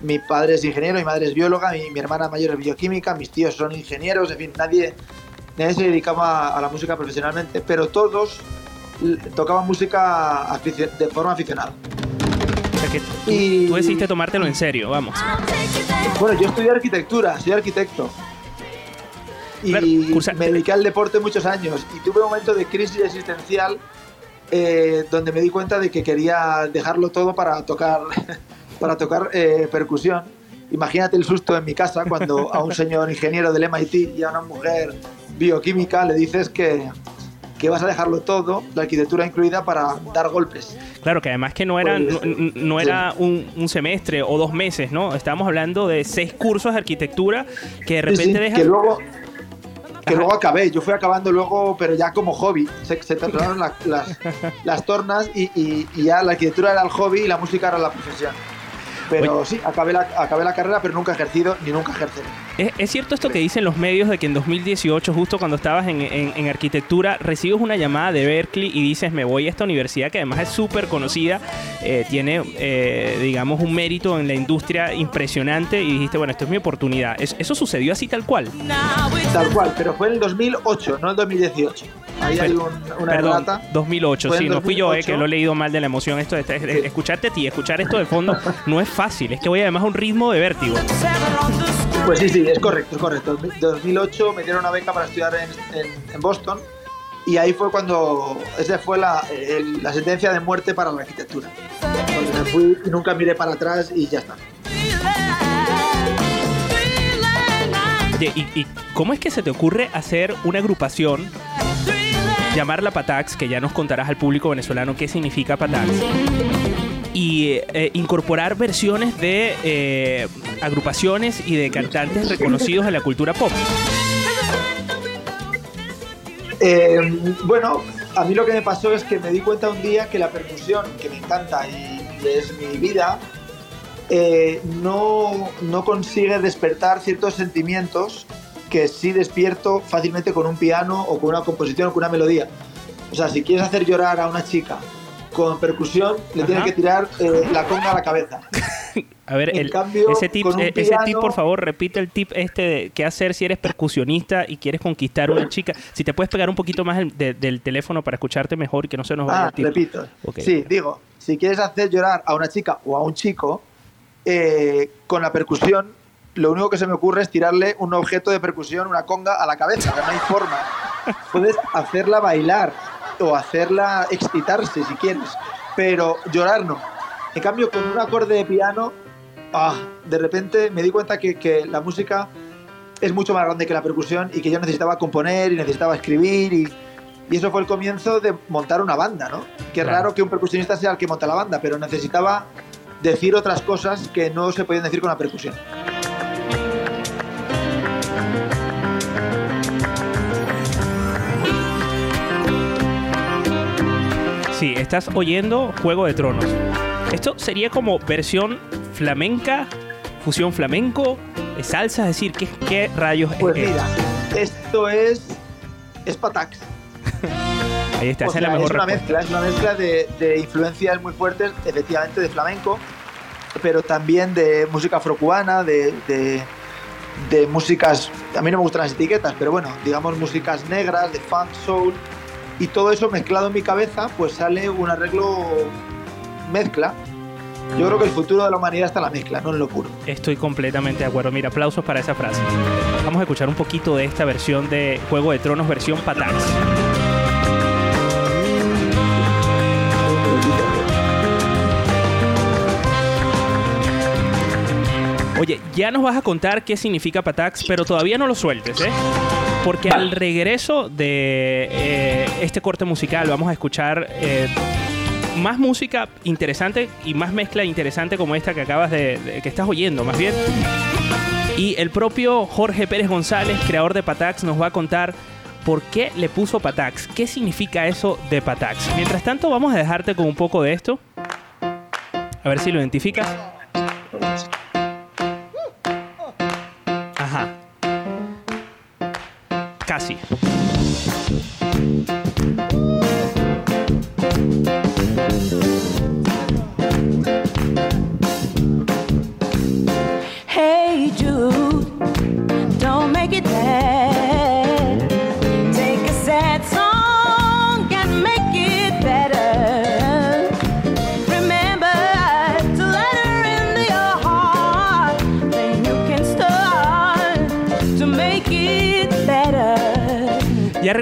S15: Mi padre es ingeniero, mi madre es bióloga, mi, mi hermana mayor es bioquímica, mis tíos son ingenieros, en fin, nadie, nadie se dedicaba a la música profesionalmente, pero todos tocaban música de forma aficionada.
S3: O sea que tú, tú decidiste tomártelo en serio, vamos.
S15: Bueno, yo estudié arquitectura, soy arquitecto. Y me dediqué al deporte muchos años y tuve un momento de crisis existencial eh, donde me di cuenta de que quería dejarlo todo para tocar, [laughs] para tocar eh, percusión. Imagínate el susto en mi casa cuando a un señor ingeniero del MIT y a una mujer bioquímica le dices que, que vas a dejarlo todo, la arquitectura incluida, para dar golpes.
S3: Claro, que además que no era, no,
S15: Pues,
S3: no- no era un, un semestre o dos meses, ¿no? Estábamos hablando de seis cursos de arquitectura que de
S15: Sí,
S3: repente
S15: sí,
S3: dejas...
S15: que luego que luego acabé, yo fui acabando luego, pero ya como hobby. Se, se la- las, [laughs] las tornas y, y- y ya la arquitectura era el hobby y la música era la profesión. Pero sí, acabé la, acabé la carrera, pero nunca he ejercido ni nunca ejerceré.
S3: ¿Es, es cierto esto que dicen los medios de que en 2018, justo cuando estabas en, en- en arquitectura, recibes una llamada de Berkeley y dices, me voy a esta universidad que además es súper conocida, eh, tiene, eh, digamos, un mérito en la industria impresionante y dijiste, bueno, esto es mi oportunidad. ¿Es- ¿Eso sucedió así tal cual?
S15: Tal cual, pero fue en el 2008, no el 2018. Ahí hay un- una
S3: Perdón,
S15: errata.
S3: 2008,
S15: Fue en
S3: sí, no fui yo, eh,
S15: 2008.
S3: que lo he leído mal de la emoción. Esto, de- de- escucharte a ti, escuchar esto de fondo [laughs] no es fácil, es que voy además a un ritmo de vértigo.
S15: Pues sí, sí, es correcto, es correcto. En 2008 me dieron una beca para estudiar en, en- en Boston y ahí fue cuando, esa fue la, el- la sentencia de muerte para la arquitectura. Cuando me fui nunca miré para atrás y ya está.
S3: Oye, ¿y, y cómo es que se te ocurre hacer una agrupación, llamarla Patax, que ya nos contarás al público venezolano qué significa Patax, y eh, incorporar versiones de eh, agrupaciones y de cantantes reconocidos de la cultura pop?
S15: Eh, bueno, a mí lo que me pasó es que me di cuenta un día que la percusión, que me encanta y es mi vida, eh, no, no consigue despertar ciertos sentimientos que sí despierto fácilmente con un piano o con una composición o con una melodía. O sea, si quieres hacer llorar a una chica con percusión, le tienes
S3: Ajá.
S15: que tirar eh, la conga a la cabeza. [laughs]
S3: A ver, el-
S15: cambio,
S3: ese, tip, eh, ese tip, por favor, repite el tip este de qué hacer si eres percusionista y quieres conquistar a una chica. Si te puedes pegar un poquito más el- de- del teléfono para escucharte mejor y que no se nos vaya
S15: Ah,
S3: el tip.
S15: repito.
S3: Ok.
S15: Sí, digo, si quieres hacer llorar a una chica o a un chico, eh, con la percusión, lo único que se me ocurre es tirarle un objeto de percusión, una conga, a la cabeza. que No hay forma. [laughs] Puedes hacerla bailar o hacerla excitarse si quieres, pero llorar no. En cambio, con un acorde de piano, ah, de repente me di cuenta que, que la música es mucho más grande que la percusión y que yo necesitaba componer y necesitaba escribir y, y eso fue el comienzo de montar una banda, ¿no?
S3: Claro.
S15: raro que un percusionista sea el que monta la banda, pero necesitaba decir otras cosas que no se podían decir con la percusión.
S3: Sí, estás oyendo Juego de Tronos. Esto sería como versión flamenca, fusión flamenco, salsa, es decir, ¿qué, qué rayos es
S15: Pues mira, esto es. es Patax. [laughs]
S3: Ahí está,
S15: O
S3: esa es la mejor
S15: una
S3: respuesta.
S15: mezcla, es una mezcla de, de influencias muy fuertes, efectivamente, de flamenco, pero también de música afrocubana, de, de, de músicas, a mí no me gustan las etiquetas, pero bueno, digamos músicas negras, de funk, soul, y todo eso mezclado en mi cabeza, pues sale un arreglo mezcla. Yo creo que el futuro de la humanidad está en la mezcla, no en lo puro.
S3: Estoy completamente de acuerdo. Mira, aplausos para esa frase. Vamos a escuchar un poquito de esta versión de Juego de Tronos, versión Patax. Oye, ya nos vas a contar qué significa Patax, pero todavía no lo sueltes, ¿eh? Porque al regreso de eh, este corte musical vamos a escuchar eh, más música interesante y más mezcla interesante como esta que acabas de, de- que estás oyendo, más bien. Y el propio Jorge Pérez González, creador de Patax, nos va a contar por qué le puso Patax. ¿Qué significa eso de Patax? Mientras tanto, vamos a dejarte con un poco de esto. A ver si lo identificas.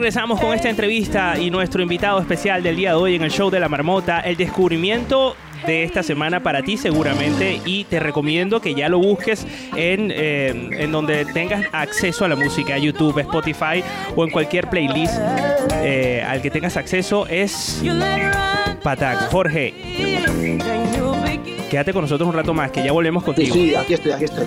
S3: Regresamos con esta entrevista y nuestro invitado especial del día de hoy en el show de la marmota, el descubrimiento de esta semana para ti seguramente y te recomiendo que ya lo busques en, eh, en donde tengas acceso a la música, YouTube, Spotify o en cualquier playlist eh, al que tengas acceso es Patac. Jorge, quédate con nosotros un rato más que ya volvemos
S15: Sí,
S3: contigo.
S15: sí, aquí estoy, aquí estoy.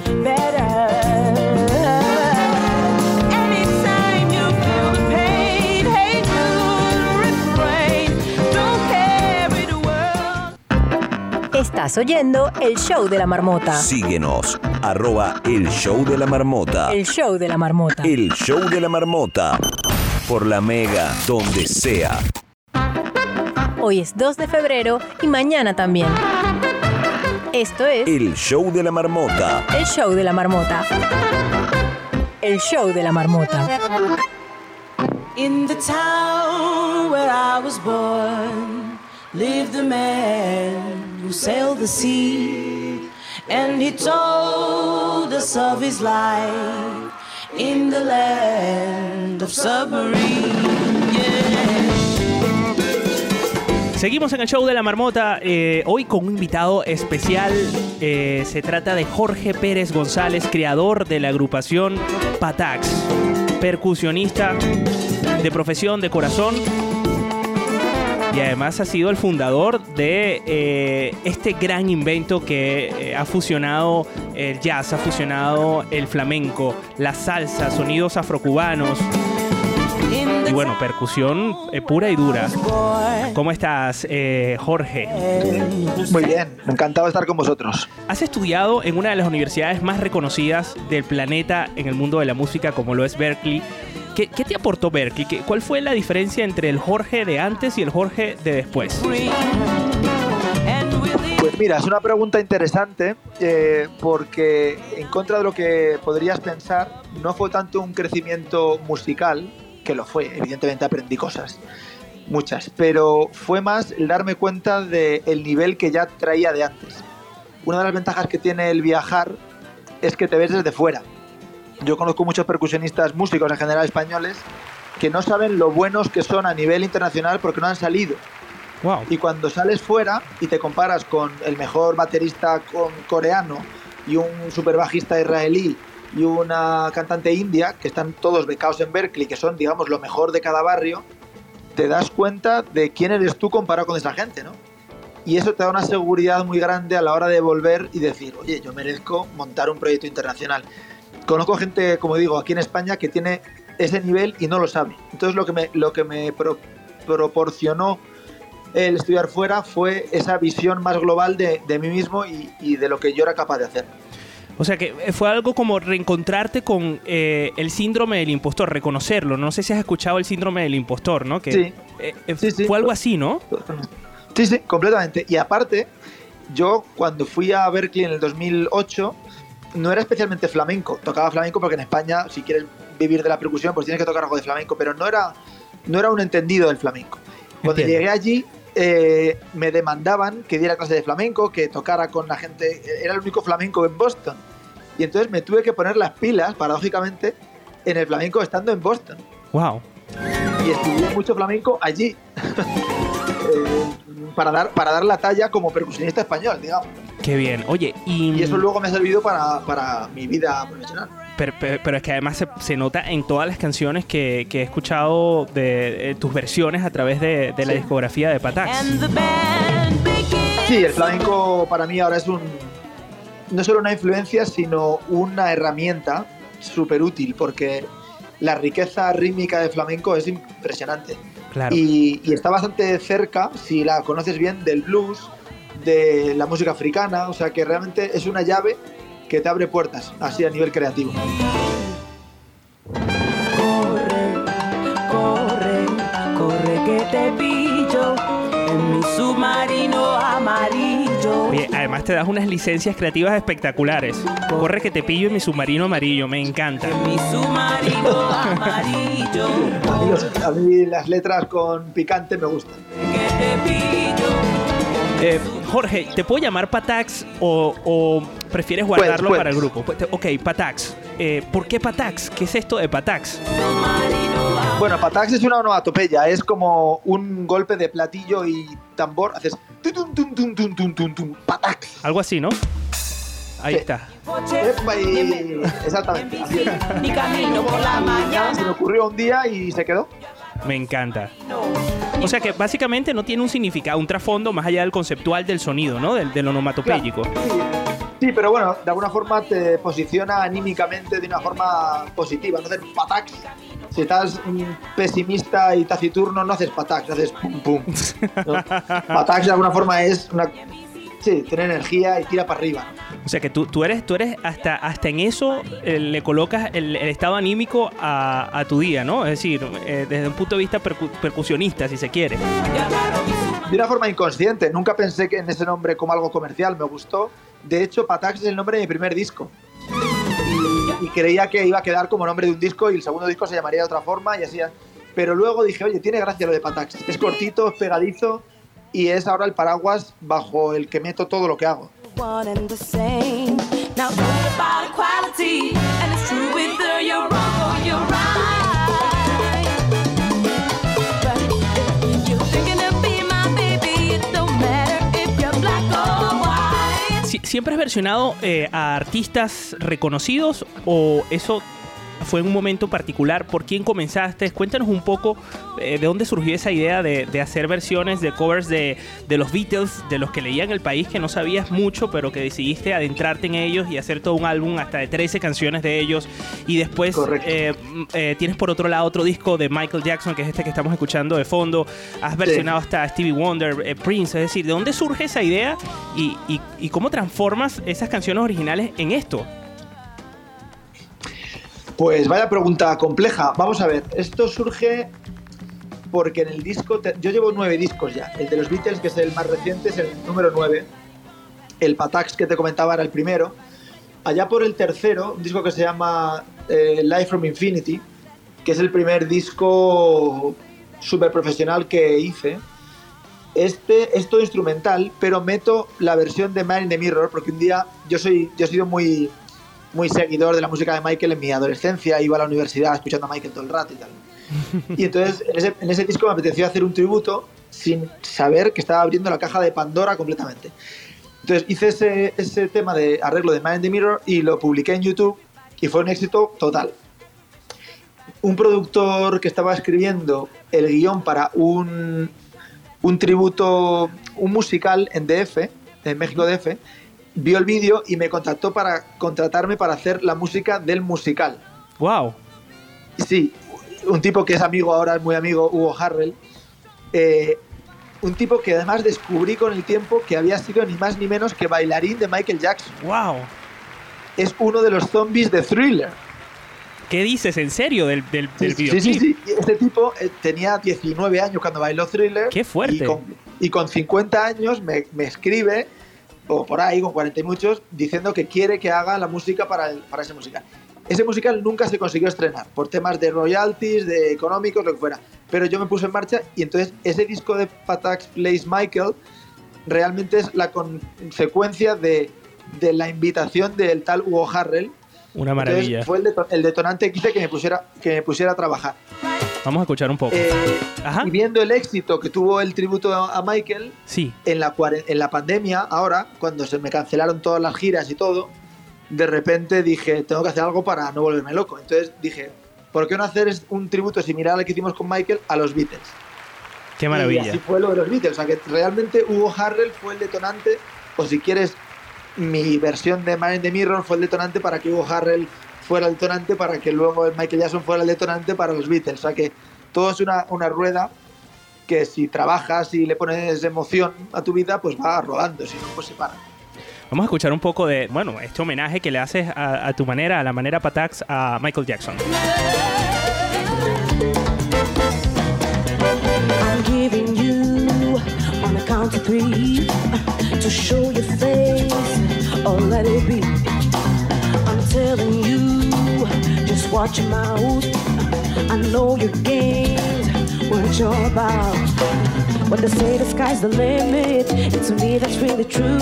S2: Estás oyendo el show de la marmota.
S1: Síguenos, arroba el show de la marmota.
S2: El show de la marmota.
S1: El show de la marmota. Por la mega, donde sea.
S2: Hoy es 2 de febrero y mañana también. Esto es
S1: El show de la marmota.
S2: el show de la marmota. El show de la marmota.
S8: In the town where I was born lived a man who the sea, and he told us of his life in the land of submarine.
S3: Seguimos en el show de la marmota, eh, hoy con un invitado especial. Eh, se trata de Jorge Pérez González, creador de la agrupación Patax, percusionista de profesión, de corazón. Y además ha sido el fundador de eh, este gran invento que eh, ha fusionado el jazz, ha fusionado el flamenco, la salsa, sonidos afrocubanos. Y bueno, percusión eh, pura y dura. ¿Cómo estás, eh, Jorge?
S15: Muy bien, encantado de estar con vosotros.
S3: Has estudiado en una de las universidades más reconocidas del planeta en el mundo de la música, como lo es Berkeley. ¿Qué, te aportó Berkeley? ¿Qué- ¿Cuál fue la diferencia entre el Jorge de antes y el Jorge de después?
S15: Pues mira, es una pregunta interesante eh, porque en contra de lo que podrías pensar, no fue tanto un crecimiento musical, que lo fue, evidentemente aprendí cosas, muchas, pero fue más el darme cuenta del nivel que ya traía de antes. Una de las ventajas que tiene el viajar es que te ves desde fuera. Yo conozco muchos percusionistas, músicos en general españoles, que no saben lo buenos que son a nivel internacional porque no han salido. Y cuando sales fuera y te comparas con el mejor baterista con- coreano y un super bajista israelí y una cantante india, que están todos becados en Berkeley, que son, digamos, lo mejor de cada barrio, te das cuenta de quién eres tú comparado con esa gente, ¿no? Y eso te da una seguridad muy grande a la hora de volver y decir, oye, yo merezco montar un proyecto internacional. Conozco gente, como digo, aquí en España que tiene ese nivel y no lo sabe. Entonces lo que me, lo que me pro- proporcionó el estudiar fuera fue esa visión más global de, de mí mismo y, y de lo que yo era capaz de hacer.
S3: O sea que eh, fue algo como reencontrarte con eh, el síndrome del impostor, reconocerlo. No sé si has escuchado el síndrome del impostor, ¿no? Que,
S15: Sí.
S3: eh, eh, Fue algo así, ¿no?
S15: Sí, sí, completamente. Y aparte, yo cuando fui a Berkeley en el 2008, no era especialmente flamenco. Tocaba flamenco porque en España, si quieres vivir de la percusión, pues tienes que tocar algo de flamenco, pero no era, no era un entendido del flamenco. Cuando
S3: Entiendo.
S15: llegué allí, eh, me demandaban que diera clase de flamenco, que tocara con la gente. Era el único flamenco en Boston. Y entonces me tuve que poner las pilas, paradójicamente, en el flamenco estando en Boston.
S3: Wow.
S15: Y estudié mucho flamenco allí. [laughs] Eh, para, dar, para dar la talla como percusionista español, digamos.
S3: Qué bien. Oye, y,
S15: Y eso luego me ha servido para, para mi vida profesional.
S3: pero, pero- pero es que además se, se nota en todas las canciones que, que he escuchado de, eh, tus versiones a través de, de la discografía de Patax.
S15: Sí, el flamenco para mí ahora es un no solo una influencia, sino una herramienta súper útil, porque la riqueza rítmica de flamenco es impresionante.
S3: Claro.
S15: Y, y está bastante cerca, si la conoces bien, del blues, de la música africana, o sea que realmente es una llave que te abre puertas, así a nivel creativo.
S8: Corre, corre que te pillo en mi submarino amarillo.
S3: Oye, además te das unas licencias creativas espectaculares. Corre que te pillo en mi submarino amarillo, me encanta.
S8: Mi submarino amarillo.
S15: A mí las letras con picante me gustan.
S3: Eh, Jorge, ¿te puedo llamar Patax o, o prefieres guardarlo
S15: Puedes,
S3: para el grupo? Pues, Ok, Patax. Eh, ¿Por qué Patax? ¿Qué es esto de Patax?
S15: Bueno, patax es una onomatopeya, es como un golpe de platillo y tambor, haces tum, tum, tum, tum, tum, tum, tum, patax.
S3: Algo así, ¿no? Ahí está.
S15: Epa, y- Exactamente. así es.
S8: Ni camino por la mañana.
S15: Se me ocurrió un día y se quedó.
S3: Me encanta. O sea que básicamente no tiene un significado, un trasfondo más allá del conceptual del sonido, ¿no? Del, del onomatopéyico.
S15: Sí, pero bueno, de alguna forma te posiciona anímicamente de una forma positiva. No haces patax. Si estás pesimista y taciturno, no haces patax, haces pum pum. [laughs] ¿no? Patax de alguna forma es una. Sí, tiene energía y tira para arriba.
S3: O sea que tú, tú eres, tú eres hasta, hasta en eso eh, le colocas el, el estado anímico a, a tu día, ¿no? Es decir, eh, desde un punto de vista percu- percusionista, si se quiere.
S15: De una forma inconsciente, nunca pensé que en ese nombre como algo comercial, me gustó. De hecho, Patax es el nombre de mi primer disco. Y, creía que iba a quedar como nombre de un disco y el segundo disco se llamaría de otra forma y así. Pero luego dije, oye, tiene gracia lo de Patax. Es cortito, es pegadizo y es ahora el paraguas bajo el que meto todo lo que hago.
S3: ¿Siempre has versionado eh, a artistas reconocidos o eso fue en un momento particular? ¿Por quién comenzaste? Cuéntanos un poco eh, de dónde surgió esa idea de, de hacer versiones de covers de, de los Beatles, de los que leía en el país, que no sabías mucho, pero que decidiste adentrarte en ellos y hacer todo un álbum hasta de 13 canciones de ellos. Y después eh, eh, tienes por otro lado otro disco de Michael Jackson, que es este que estamos escuchando de fondo. Has versionado hasta Stevie Wonder, eh, Prince. Es decir, ¿de dónde surge esa idea y, y- y cómo transformas esas canciones originales en esto?
S15: Pues vaya pregunta compleja. Vamos a ver, esto surge porque en el disco, yo llevo nueve discos ya. El de los Beatles, que es el más reciente, es el número nueve. El Patax que te comentaba era el primero. Allá por el tercero, un disco que se llama eh, Live from Infinity, que es el primer disco súper profesional que hice. Este es todo instrumental, pero meto la versión de Man in the Mirror, porque un día yo soy, yo he sido muy, muy seguidor de la música de Michael en mi adolescencia, iba a la universidad escuchando a Michael todo el rato y tal. Y entonces en ese, en ese disco me apeteció hacer un tributo sin saber que estaba abriendo la caja de Pandora completamente. Entonces hice ese, ese tema de arreglo de Man in the Mirror y lo publiqué en YouTube y fue un éxito total. Un productor que estaba escribiendo el guion para un, un tributo, un musical en DF, en México DF, vio el vídeo y me contactó para contratarme para hacer la música del musical.
S3: ¡Wow!
S15: Sí, un tipo que es amigo ahora, es muy amigo, Hugo Harrell. eh, un tipo que además descubrí con el tiempo que había sido ni más ni menos que bailarín de Michael Jackson.
S3: ¡Wow!
S15: Es uno de los zombies de Thriller.
S3: ¿Qué dices? ¿En serio? Del, del, del
S15: Sí, sí, sí. Este tipo eh, tenía 19 años cuando bailó Thriller.
S3: ¡Qué fuerte!
S15: Y con, y con 50 años me, me escribe, o por ahí, con 40 y muchos, diciendo que quiere que haga la música para, el- para ese musical. Ese musical nunca se consiguió estrenar, por temas de royalties, de económicos, lo que fuera. Pero yo me puse en marcha y entonces ese disco de Patax Plays Michael realmente es la consecuencia de, de la invitación del tal Hugo Harrell.
S3: Una
S15: Entonces,
S3: maravilla.
S15: fue el, deto- el detonante que hice que me pusiera, que me pusiera a trabajar.
S3: Vamos a escuchar un poco.
S15: Eh, y viendo el éxito que tuvo el tributo a Michael,
S3: Sí.
S15: en la, en la pandemia, ahora, cuando se me cancelaron todas las giras y todo, de repente dije, tengo que hacer algo para no volverme loco. Entonces dije, ¿por qué no hacer un tributo similar al que hicimos con Michael a los Beatles?
S3: ¡Qué
S15: Y
S3: maravilla!
S15: así fue lo de los Beatles. O sea que realmente Hugo Harrell fue el detonante, o si quieres, mi versión de Man in the Mirror fue el detonante para que Hugo Harrell fuera el detonante para que luego el Michael Jackson fuera el detonante para los Beatles. O sea que todo es una, una rueda que si trabajas y le pones emoción a tu vida, pues va rodando, si no, pues se para.
S3: Vamos a escuchar un poco de, bueno, este homenaje que le haces a, a tu manera, a la manera Patax, a Michael Jackson.
S8: I'm giving you on a count of three to show your face or let it be. I'm telling you, watch your mouth. I know your games, what you're about. When they say the sky's the limit, and to me that's really true.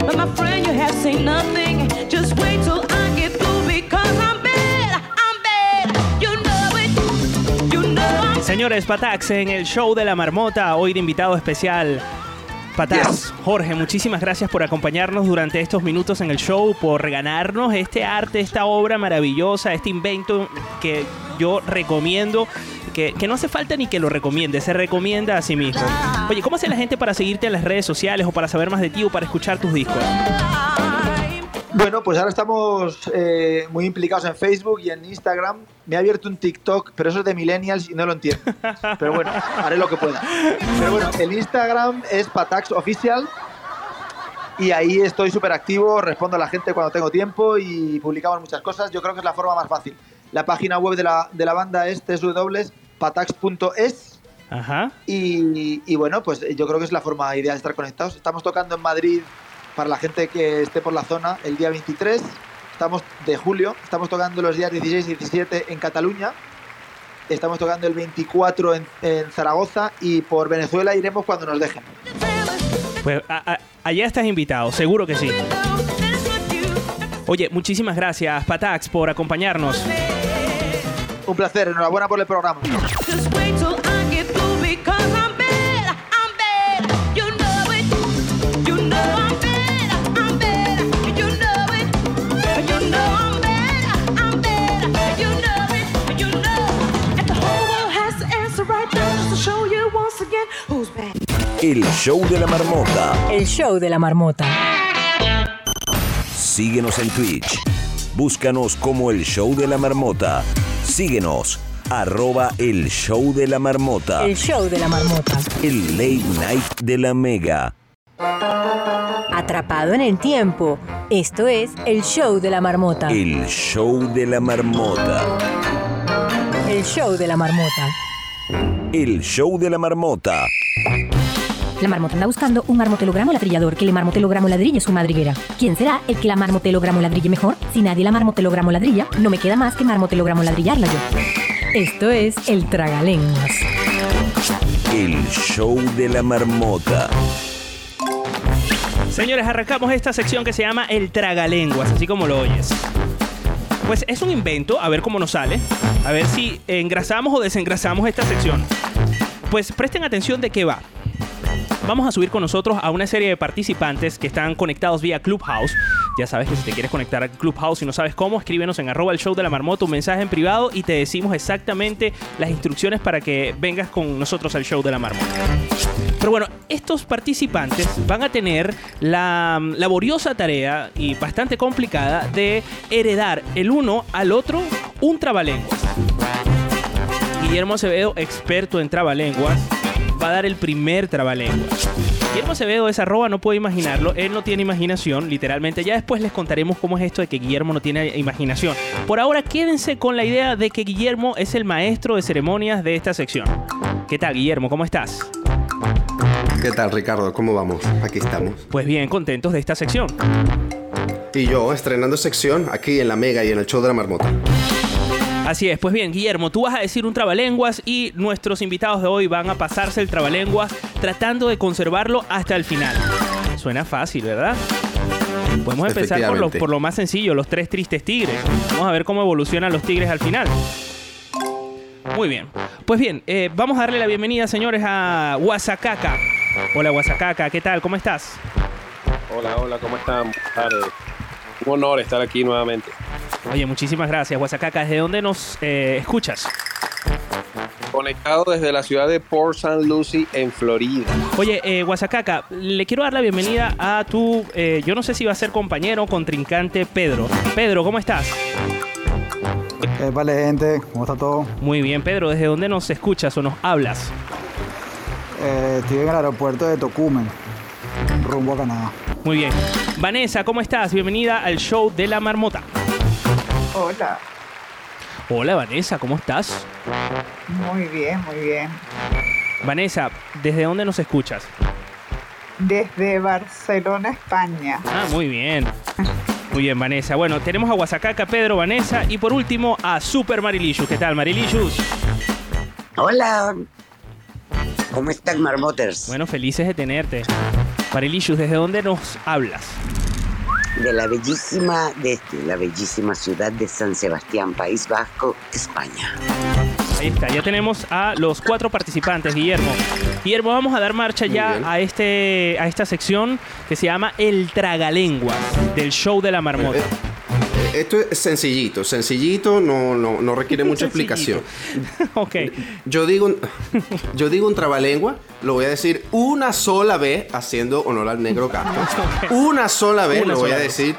S8: But my friend, you have seen nothing. Just wait till I get through because I'm bad. I'm bad. You know it. You know I'm
S3: Señores, Patax en el show de la marmota, hoy de invitado especial. Patax, Jorge, muchísimas gracias por acompañarnos durante estos minutos en el show, por regalarnos este arte, esta obra maravillosa, este invento que yo recomiendo. Que, que no hace falta ni que lo recomiende, se recomienda a sí mismo. Oye, ¿cómo hace la gente para seguirte en las redes sociales o para saber más de ti o para escuchar tus discos?
S15: Bueno, pues ahora estamos eh, muy implicados en Facebook y en Instagram. Me ha abierto un TikTok, pero eso es de millennials y no lo entiendo. [laughs] Pero bueno, haré lo que pueda. Pero bueno, el Instagram es Patax Official y ahí estoy súper activo, respondo a la gente cuando tengo tiempo y publicamos muchas cosas. Yo creo que es la forma más fácil. La página web de la, de la banda es www.patax.es
S3: Ajá.
S15: y, y bueno, pues yo creo que es la forma ideal de estar conectados. Estamos tocando en Madrid para la gente que esté por la zona el día 23 estamos de julio, estamos tocando los días 16 y 17 en Cataluña, estamos tocando el 24 en, en Zaragoza y por Venezuela iremos cuando nos dejen.
S3: Pues a- a- allá estás invitado, seguro que sí. Oye, muchísimas gracias, Patax, por acompañarnos.
S15: Un placer, enhorabuena por el programa.
S1: El show de la marmota.
S2: El show de la marmota.
S1: Síguenos en Twitch. Búscanos como el show de la marmota. Síguenos. Arroba el show de la marmota.
S2: El show de la marmota.
S1: El late night de la mega.
S2: Atrapado en el tiempo. Esto es el show de la marmota.
S1: El show de la marmota.
S2: El show de la marmota.
S1: El show de la marmota.
S16: La marmota anda buscando un marmotelogramo ladrillador que le marmotelogramo ladrille su madriguera. ¿Quién será el que la marmotelogramo ladrille mejor? Si nadie la marmotelogramo ladrilla, no me queda más que marmotelogramo ladrillarla yo.
S2: Esto es el tragalenguas.
S1: El show de la marmota.
S3: Señores, arrancamos esta sección que se llama El Tragalenguas, así como lo oyes. Pues es un invento, a ver cómo nos sale. A ver si engrasamos o desengrasamos esta sección. Pues presten atención de qué va. Vamos a subir con nosotros a una serie de participantes que están conectados vía Clubhouse. Ya sabes que si te quieres conectar a Clubhouse y no sabes cómo, escríbenos en arroba el show de la marmota un mensaje en privado y te decimos exactamente las instrucciones para que vengas con nosotros al show de la marmota. Pero bueno, estos participantes van a tener la mm, laboriosa tarea y bastante complicada de heredar el uno al otro un trabalenguas. Guillermo Acevedo, experto en trabalenguas, va a dar el primer trabalenguas. Guillermo Acevedo es arroba, no puedo imaginarlo. Él no tiene imaginación, literalmente. Ya después les contaremos cómo es esto de que Guillermo no tiene imaginación. Por ahora, quédense con la idea de que Guillermo es el maestro de ceremonias de esta sección. ¿Qué tal, Guillermo? ¿Cómo estás?
S17: ¿Qué tal, Ricardo? ¿Cómo vamos? Aquí estamos.
S3: Pues bien, contentos de esta sección.
S17: Y yo estrenando sección aquí en la Mega y en el show de la marmota.
S3: Así es, pues bien, Guillermo, tú vas a decir un trabalenguas y nuestros invitados de hoy van a pasarse el trabalenguas tratando de conservarlo hasta el final. Suena fácil, ¿verdad? Podemos empezar por lo,
S17: Efectivamente.
S3: por lo más sencillo, los tres tristes tigres. Vamos a ver cómo evolucionan los tigres al final. Muy bien. Pues bien, eh, vamos a darle la bienvenida, señores, a Guasacaca. Hola, Guasacaca, ¿qué tal? ¿Cómo estás?
S18: Hola, hola, ¿cómo están? Buenas tardes. Un honor estar aquí nuevamente.
S3: Oye, muchísimas gracias, Guasacaca. ¿Desde dónde nos eh, escuchas?
S18: Conectado desde la ciudad de Port St. Lucie, en Florida.
S3: Oye, eh, Guasacaca, le quiero dar la bienvenida a tu, eh, yo no sé si va a ser compañero o contrincante Pedro. Pedro, ¿cómo estás?
S19: Eh, vale, gente, ¿cómo está todo?
S3: Muy bien, Pedro. ¿Desde dónde nos escuchas o nos hablas?
S19: Eh, estoy en el aeropuerto de Tocumen, rumbo a Canadá.
S3: Muy bien. Vanessa, ¿cómo estás? Bienvenida al show de la marmota.
S20: Hola,
S3: Hola, Vanessa, ¿cómo estás?
S20: muy bien, muy bien.
S3: Vanessa, ¿desde dónde nos escuchas?
S20: Desde Barcelona, España.
S3: Ah, muy bien. Muy bien, Vanessa. Bueno, tenemos a Guasacaca, Pedro, Vanessa y por último a Super Marilicious. ¿Qué tal, Marilicious?
S21: Hola. ¿Cómo están, Marmoters?
S3: Bueno, felices de tenerte. Marilicious, ¿desde dónde nos hablas?
S21: De la bellísima, desde la bellísima ciudad de San Sebastián, País Vasco, España.
S3: Ahí está, ya tenemos a los cuatro participantes, Guillermo. Guillermo, vamos a dar marcha
S17: Muy
S3: ya
S17: bien.
S3: a este a esta sección que se llama El Tragalenguas del show de la marmota.
S17: Esto es sencillito, sencillito, no, no, no requiere [laughs] mucha explicación. [laughs]
S3: ok.
S17: Yo digo, un- yo digo un trabalengua, lo voy a decir una sola vez, haciendo honor al negro Castro. [laughs] Una sola vez
S3: Una
S17: lo voy a
S3: vez.
S17: decir.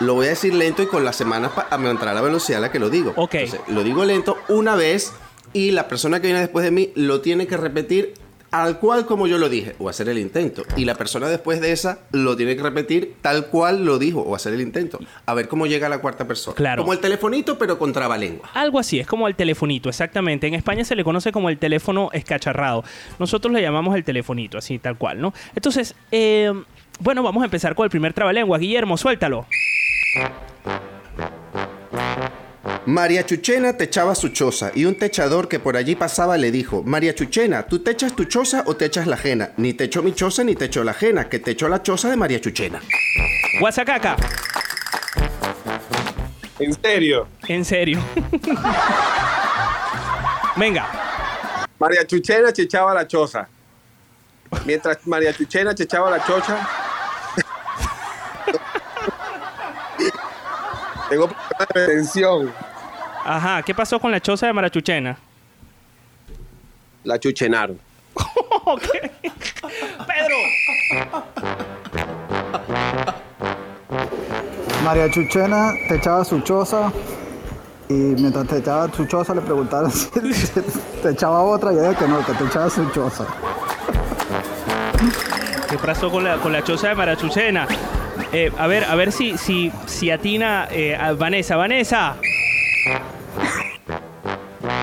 S17: Lo voy a decir lento y con las semanas para aumentar la velocidad a la que lo digo.
S3: Ok.
S17: Entonces, lo digo lento una vez y la persona que viene después de mí lo tiene que repetir al cual como yo lo dije o hacer el intento. Y la persona después de esa lo tiene que repetir tal cual lo dijo o hacer el intento. A ver cómo llega la cuarta persona.
S3: Claro.
S17: Como el telefonito pero con trabalengua.
S3: Algo así, es como el telefonito, exactamente. En España se le conoce como el teléfono escacharrado. Nosotros le llamamos el telefonito, así tal cual, ¿no? Entonces, eh, bueno, vamos a empezar con el primer trabalengua. Guillermo, suéltalo.
S17: María Chuchena techaba su choza y un techador que por allí pasaba le dijo, María Chuchena, ¿tú te echas tu choza o te echas la ajena? Ni te echo mi choza ni te echo la ajena, que te echo la choza de María Chuchena.
S3: Guasacaca.
S18: ¿En serio?
S3: En serio. [laughs] Venga.
S18: María Chuchena chechaba la choza. Mientras María Chuchena chechaba la chocha. [laughs] Tengo problemas de retención.
S3: Ajá, ¿qué pasó con la choza de Marachuchena?
S18: La chuchenaron. [laughs]
S3: Pedro.
S19: María Chuchena te echaba su choza y mientras te echaba su choza le preguntaron [laughs] si te echaba otra y ella que no, que te echaba su choza.
S3: ¿Qué pasó con la, con la choza de Marachuchena? Eh, a ver, a ver si, si, si atina eh, a Vanessa. Vanessa.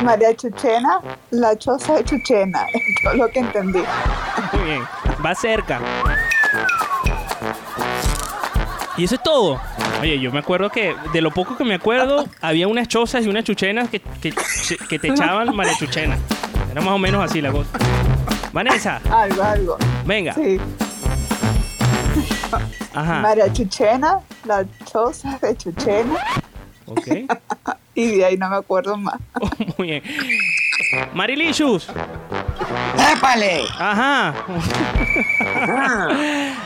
S20: María Chuchena, la choza de Chuchena. [laughs] Es todo lo que entendí.
S3: Muy bien. Va cerca. Y eso es todo. Oye, yo me acuerdo que de lo poco que me acuerdo, había unas chozas y unas chuchenas que, que, que te echaban María Chuchena. Era más o menos así la cosa. Vanessa.
S20: Algo, algo.
S3: Venga.
S20: Sí.
S3: Ajá.
S20: María Chuchena, la choza de Chuchena.
S3: Ok.
S20: Y de ahí no me acuerdo más. [laughs]
S3: Muy bien. Marilicious.
S21: ¡Épale!
S3: Ajá.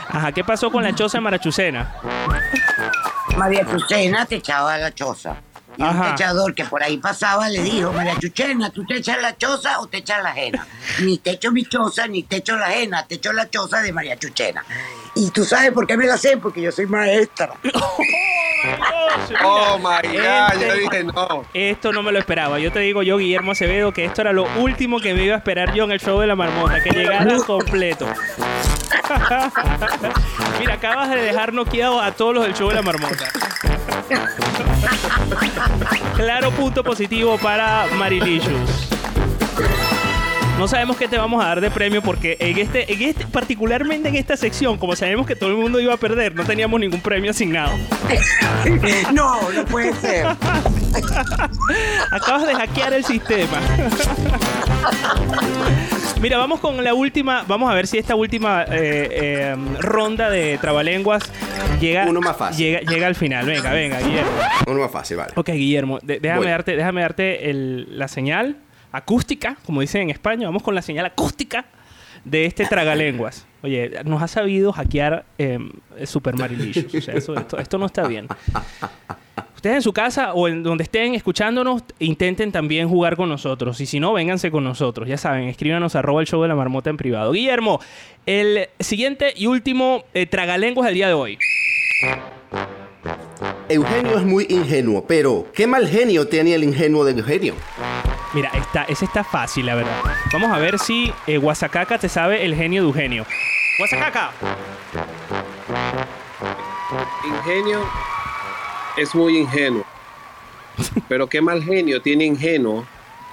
S3: Ajá, ¿qué pasó con la choza de Marachucena?
S21: María Chuchena te echaba la choza. Y un
S3: Ajá.
S21: techador que por ahí pasaba le dijo, María Chuchena, ¿tú te echas la choza o te echas la ajena? Ni te echo mi choza, ni te echo la ajena, te echo la choza de María Chuchena. Y tú sabes por qué me la sé, porque yo soy maestra. [laughs]
S18: Oh my God,
S3: Este-
S18: yo dije no.
S3: Esto no me lo esperaba. Yo te digo yo, Guillermo Acevedo, que esto era lo último que me iba a esperar yo en el show de la marmota, que llegara completo. [laughs] Mira, acabas de dejar noqueado a todos los del show de la marmota. [laughs] Claro punto positivo para Marilicious. No sabemos qué te vamos a dar de premio porque en este, en este, particularmente en esta sección, como sabemos que todo el mundo iba a perder, no teníamos ningún premio asignado. [laughs]
S21: No, no puede ser. [laughs]
S3: Acabas de hackear el sistema. [laughs] Mira, vamos con la última. Vamos a ver si esta última eh, eh, ronda de trabalenguas llega,
S17: Uno más fácil.
S3: llega, llega al final. Venga, venga, Guillermo.
S17: Uno más fácil, vale.
S3: Ok, Guillermo, de- déjame
S17: Voy.
S3: darte, déjame darte el- la señal acústica, como dicen en España. Vamos con la señal acústica de este tragalenguas. Oye, nos ha sabido hackear eh, Super Marilicious. O sea, eso- esto, no está bien. Ustedes en su casa o en donde estén escuchándonos, intenten también jugar con nosotros. Y si no, vénganse con nosotros. Ya saben, escríbanos arroba el show de la marmota en privado. Guillermo, el siguiente y último eh, tragalenguas del día de hoy.
S17: Eugenio es muy ingenuo, pero ¿qué mal genio tiene el ingenuo de Eugenio?
S3: Mira, esta, ese está fácil, la verdad. Vamos a ver si eh, Guasacaca te sabe el genio de Eugenio. Guasacaca.
S18: Ingenio es muy ingenuo. Pero qué mal genio tiene ingenuo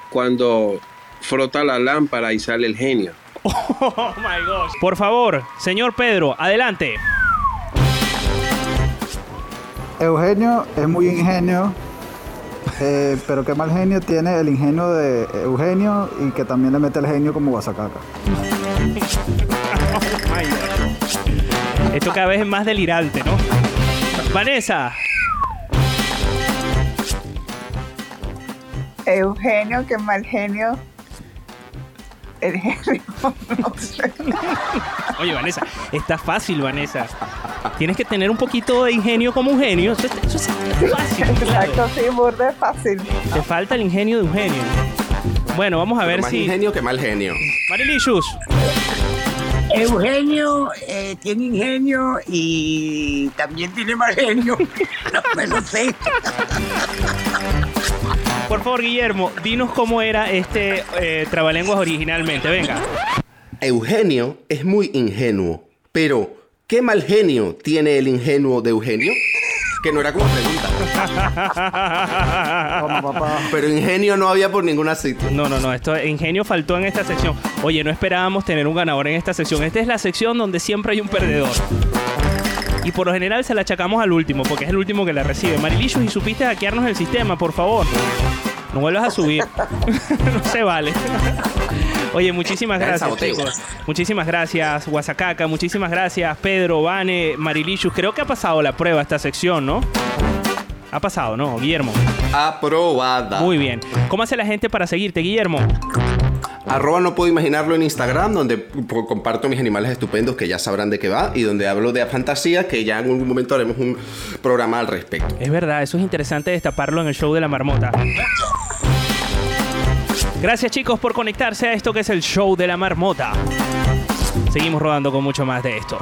S18: cuando frota la lámpara y sale el genio. [laughs]
S3: Oh my gosh. Por favor, señor Pedro, adelante.
S19: Eugenio es muy ingenio, eh, pero qué mal genio tiene el ingenio de Eugenio y que también le mete el genio como guasacaca. [laughs]
S3: Esto cada vez es más delirante, ¿no? Vanessa.
S20: Eugenio, qué mal genio. [laughs]
S3: Oye, Vanessa, está fácil, Vanessa. Tienes que tener un poquito de ingenio como un genio. Eso, eso es fácil. claro.
S20: Exacto, sí, burde fácil.
S3: Te falta el ingenio de Eugenio. Bueno, vamos a ver
S17: más
S3: si.
S17: ingenio que mal genio.
S3: Marilicious.
S21: Eugenio eh, tiene ingenio y también tiene mal genio. [laughs] No me lo sé.
S3: Por favor, Guillermo, dinos cómo era este eh, trabalenguas originalmente. Venga.
S17: Eugenio es muy ingenuo, pero ¿qué mal genio tiene el ingenuo de Eugenio? Que no era como pregunta. [laughs] Pero ingenio no había por ninguna sitio.
S3: No, no, no. Esto ingenio faltó en esta sección. Oye, no esperábamos tener un ganador en esta sección. Esta es la sección donde siempre hay un perdedor. Y por lo general se la achacamos al último, porque es el último que la recibe. Marilicious, y supiste hackearnos el sistema, por favor. No vuelvas a subir. [laughs] no se vale. Oye, muchísimas gracias, chicos. Muchísimas gracias, Guasacaca. Muchísimas gracias, Pedro, Vane, Marilicious. Creo que ha pasado la prueba esta sección, ¿no? Ha pasado, ¿no, Guillermo?
S17: Aprobada.
S3: Muy bien. ¿Cómo hace la gente para seguirte, Guillermo?
S17: Arroba no puedo imaginarlo en Instagram, donde comparto mis animales estupendos que ya sabrán de qué va y donde hablo de fantasía, que ya en algún momento haremos un programa al respecto.
S3: Es verdad, eso es interesante destaparlo en el show de la marmota. Gracias chicos por conectarse a esto que es el show de la marmota. Seguimos rodando con mucho más de esto.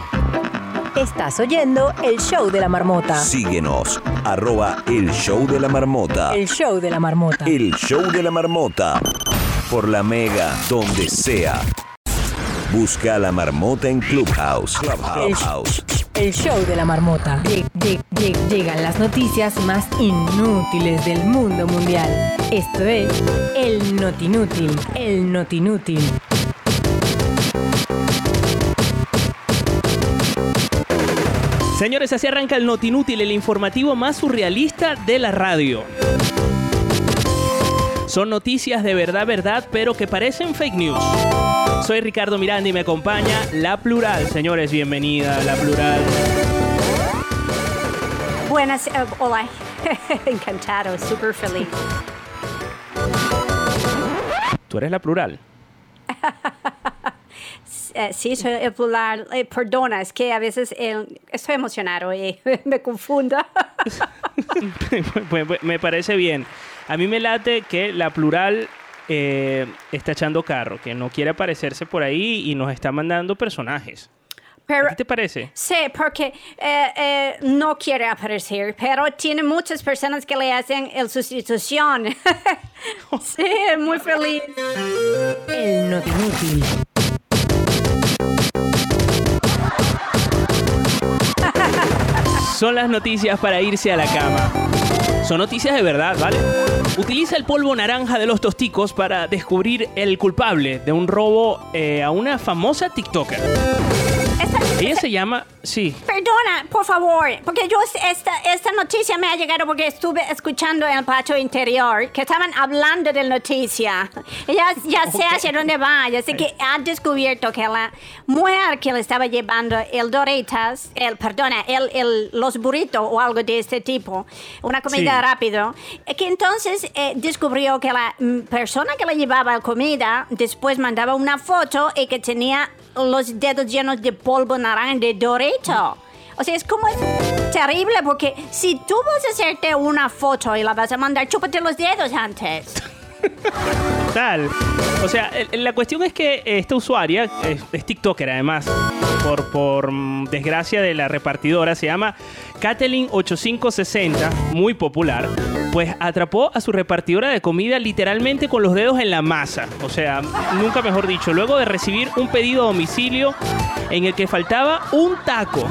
S2: Estás oyendo el show de la marmota.
S1: Síguenos, arroba el show de la marmota.
S2: El show de la marmota.
S1: El show de la marmota. Por la mega, donde sea. Busca a la marmota en Clubhouse. Clubhouse.
S2: El show de la marmota. Lle- lle- lle- Llegan las noticias más inútiles del mundo mundial. Esto es el Notinútil. El Notinútil.
S3: Señores, así arranca el Notinútil, el informativo más surrealista de la radio. Son noticias de verdad, verdad, pero que parecen fake news. Soy Ricardo Miranda y me acompaña La Plural. Señores, bienvenida, La Plural.
S10: Buenas, eh, hola. [laughs] Encantado, súper feliz.
S3: Tú eres La Plural. [laughs]
S10: Eh, sí, soy el plural. Eh, perdona, es que a veces estoy emocionado y [laughs] me
S3: pues, me parece bien. A mí me late que La Plural eh, está echando carro, que no quiere aparecerse por ahí y nos está mandando personajes.
S10: Pero,
S3: ¿Qué te parece?
S10: Sí, porque eh, eh, no quiere aparecer, pero tiene muchas personas que le hacen el sustitución. [laughs] sí, muy feliz.
S2: El Notinútil.
S3: Son las noticias para irse a la cama. Son noticias de verdad, ¿vale? Utiliza el polvo naranja de los tosticos para descubrir el culpable de un robo eh, a una famosa TikToker. Ella se llama... Sí.
S10: Perdona, por favor, porque yo esta, esta noticia me ha llegado porque estuve escuchando en el patio interior que estaban hablando de la noticia. Ya, ya sé hacia dónde va, así que ha descubierto que la mujer que le estaba llevando el Doritas, el, perdona, el, el, los burritos o algo de este tipo, una comida
S22: Sí.
S10: rápido, eh, que entonces eh, descubrió que la mm, persona que le llevaba la comida después mandaba una foto y que tenía los dedos llenos de polvo naranja de Dorito. O sea, es como es terrible porque si tú vas a hacerte una foto y la vas a mandar, chúpate los dedos antes.
S3: Tal. O sea, la cuestión es que esta usuaria es, es TikToker además. Por, desgracia de la repartidora, se llama Kathleen 8560, muy popular, pues atrapó a su repartidora de comida literalmente con los dedos en la masa. O sea, nunca mejor dicho, luego de recibir un pedido a domicilio en el que faltaba un taco.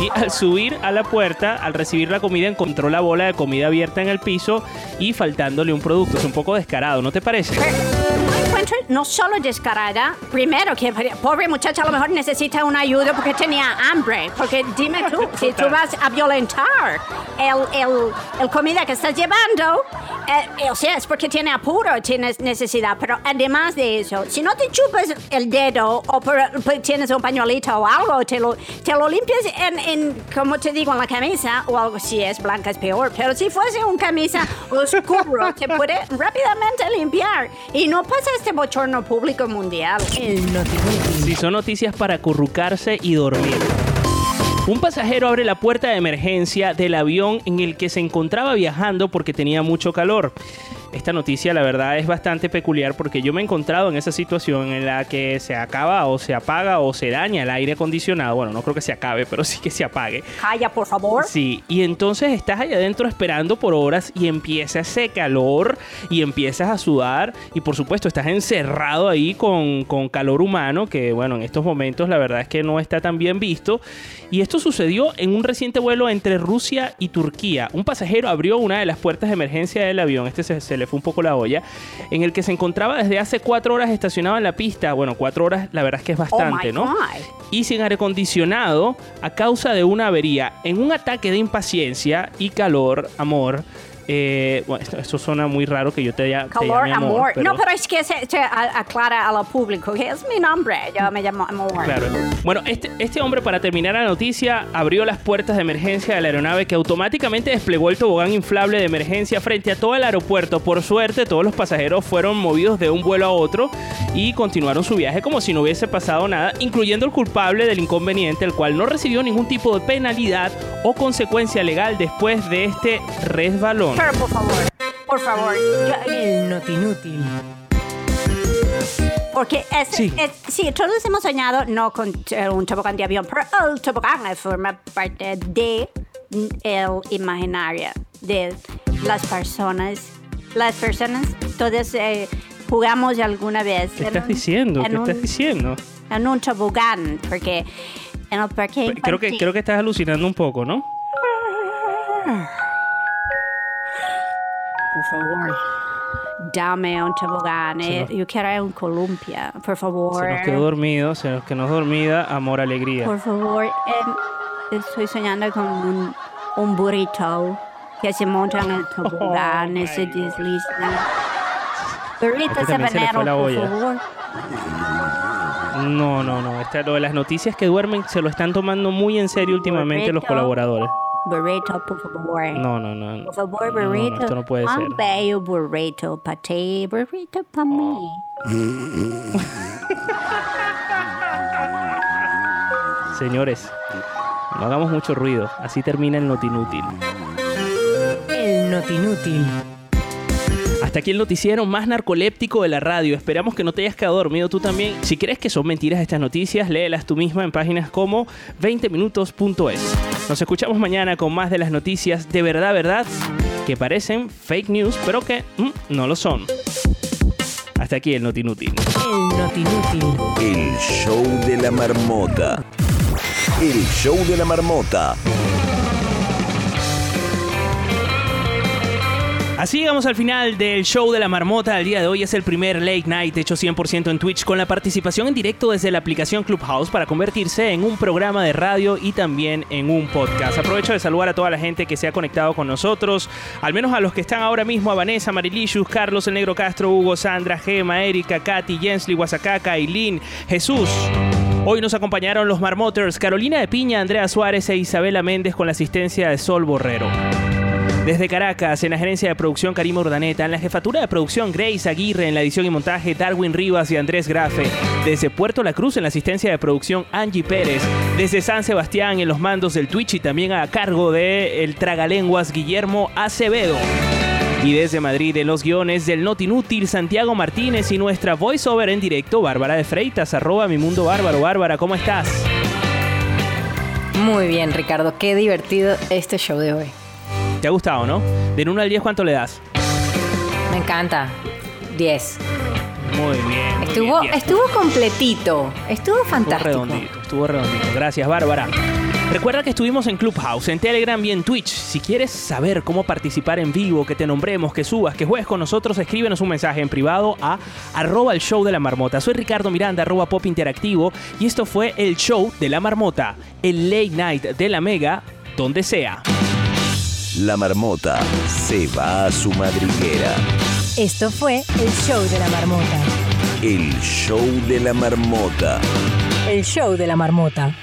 S3: Y al subir a la puerta, al recibir la comida, encontró la bola de comida abierta en el piso y faltándole un producto. Es un poco descarado, ¿no te parece?
S10: Encuentro no solo descarada, primero que pobre muchacha a lo mejor necesita una ayuda porque tenía hambre. Porque dime tú, [laughs] si tú vas a violentar el, el, el comida que estás llevando, eh, o sea, es porque tiene apuro, tienes necesidad. Pero además de eso, si no te chupas el dedo o por- por- tienes un pañuelito o algo, te lo, te lo limpias en, en, como te digo, en la camisa o algo, si es blanca es peor. Pero si fuese un camisa oscuro, te puede rápidamente limpiar y no pasa este bochorno público mundial.
S2: El
S3: Si son noticias para acurrucarse y dormir. Un pasajero abre la puerta de emergencia del avión en el que se encontraba viajando porque tenía mucho calor. Esta noticia la verdad es bastante peculiar porque yo me he encontrado en esa situación en la que se acaba o se apaga o se daña el aire acondicionado. Bueno, no creo que se acabe, pero sí que se apague.
S10: Calla, por favor.
S3: Sí, y entonces estás allá adentro esperando por horas y empieza ese calor y empiezas a sudar y por supuesto estás encerrado ahí con, con calor humano que bueno, en estos momentos la verdad es que no está tan bien visto. Y esto sucedió en un reciente vuelo entre Rusia y Turquía. Un pasajero abrió una de las puertas de emergencia del avión, este se, se le fue un poco la olla, en el que se encontraba desde hace cuatro horas estacionado en la pista. Bueno, cuatro horas la verdad es que es bastante,
S10: Oh
S3: ¿no?
S10: God.
S3: y sin aire acondicionado a causa de una avería. En un ataque de impaciencia y calor, amor. Eh, bueno, esto, esto suena muy raro que yo te, ya- te
S10: Calor,
S3: llame
S10: amor.
S3: amor. pero-
S10: No, pero es que se, aclara a lo público que es mi nombre. Yo me llamo amor.
S3: Claro. Bueno, este, este hombre, para terminar la noticia, abrió las puertas de emergencia de la aeronave que automáticamente desplegó el tobogán inflable de emergencia frente a todo el aeropuerto. Por suerte, todos los pasajeros fueron movidos de un vuelo a otro y continuaron su viaje como si no hubiese pasado nada, incluyendo el culpable del inconveniente, el cual no recibió ningún tipo de penalidad o consecuencia legal después de este resbalón.
S10: Pero por favor, por favor.
S2: El notinútil.
S10: Porque es,
S3: Sí.
S10: es- sí, todos hemos soñado no con eh, un tobogán de avión, pero el tobogán eh, forma parte de mm, el imaginario de las personas. Las personas, todas eh, jugamos alguna vez.
S3: ¿Qué estás
S10: un-
S3: diciendo?
S10: en
S3: ¿Qué
S10: un-
S3: estás diciendo?
S10: En un tobogán, porque en el parque
S3: Creo que, creo que estás alucinando un poco, ¿no?
S10: Por favor. Dame un tobogán. eh, Yo quiero un columpia, por favor.
S3: Se nos quedó dormido, se nos quedó dormida, amor, alegría.
S10: Por favor, em, estoy soñando con un, un burrito que se monta en el [laughs] tobogán y se desliza. Burrito
S3: Este se
S10: sabanero,
S3: la
S10: por favor.
S3: No, no, no. Esta- lo de las noticias que duermen se lo están tomando muy en serio últimamente los
S10: Burrito.
S3: colaboradores.
S10: Burrito, por favor.
S3: No, no, no.
S10: Por favor,
S3: No, no,
S10: burrito.
S3: esto no puede ser.
S10: Un bello burrito para ti, burrito para mí. [laughs]
S3: Señores, no hagamos mucho ruido. Así termina el notinútil.
S2: El notinútil.
S3: Hasta aquí el noticiero más narcoléptico de la radio. Esperamos que no te hayas quedado dormido tú también. Si crees que son mentiras estas noticias, léelas tú misma en páginas como 20minutos.es. Nos escuchamos mañana con más de las noticias de verdad, verdad, que parecen fake news, pero que mm, no lo son. Hasta aquí el notinútil.
S2: El notinútil.
S1: El show de la marmota. El show de la marmota.
S3: Así llegamos al final del show de la marmota. El día de hoy es el primer late night hecho 100% en Twitch con la participación en directo desde la aplicación Clubhouse para convertirse en un programa de radio y también en un podcast. Aprovecho de saludar a toda la gente que se ha conectado con nosotros, al menos a los que están ahora mismo, a Vanessa, Marilicious, Carlos, El Negro Castro, Hugo, Sandra, Gema, Erika, Katy, Jensly, Guasacaca, Aileen, Jesús. Hoy nos acompañaron los Marmoters, Carolina de Piña, Andrea Suárez e Isabela Méndez con la asistencia de Sol Borrero. Desde Caracas, en la gerencia de producción Karima Urdaneta, en la jefatura de producción Grace Aguirre, en la edición y montaje Darwin Rivas y Andrés Grafe, desde Puerto La Cruz en la asistencia de producción Angie Pérez, desde San Sebastián en los mandos del Twitch y también a cargo de el tragalenguas Guillermo Acevedo. Y desde Madrid en los guiones del Not Inútil Santiago Martínez y nuestra voiceover en directo Bárbara de Freitas, arroba mi mundo bárbaro. Bárbara, ¿cómo estás?
S2: Muy bien, Ricardo. Qué divertido este show de hoy.
S3: ¿Te ha gustado, no? Del 1 al 10, ¿cuánto le das?
S2: Me encanta. 10.
S3: Muy bien. muy
S2: Estuvo,
S3: bien, 10.
S2: estuvo completito. Estuvo
S3: Estuvo
S2: fantástico.
S3: redondito, estuvo redondito. Gracias, Bárbara. Recuerda que estuvimos en Clubhouse, en Telegram y en Twitch. Si quieres saber cómo participar en vivo, que te nombremos, que subas, que juegues con nosotros, escríbenos un mensaje en privado a arroba el show de la marmota. Soy Ricardo Miranda, arroba pop interactivo, y esto fue el show de la marmota, el late night de la mega, donde sea.
S1: La marmota se va a su madriguera.
S16: Esto fue el show de la marmota.
S1: El show de la marmota.
S16: El show de la marmota.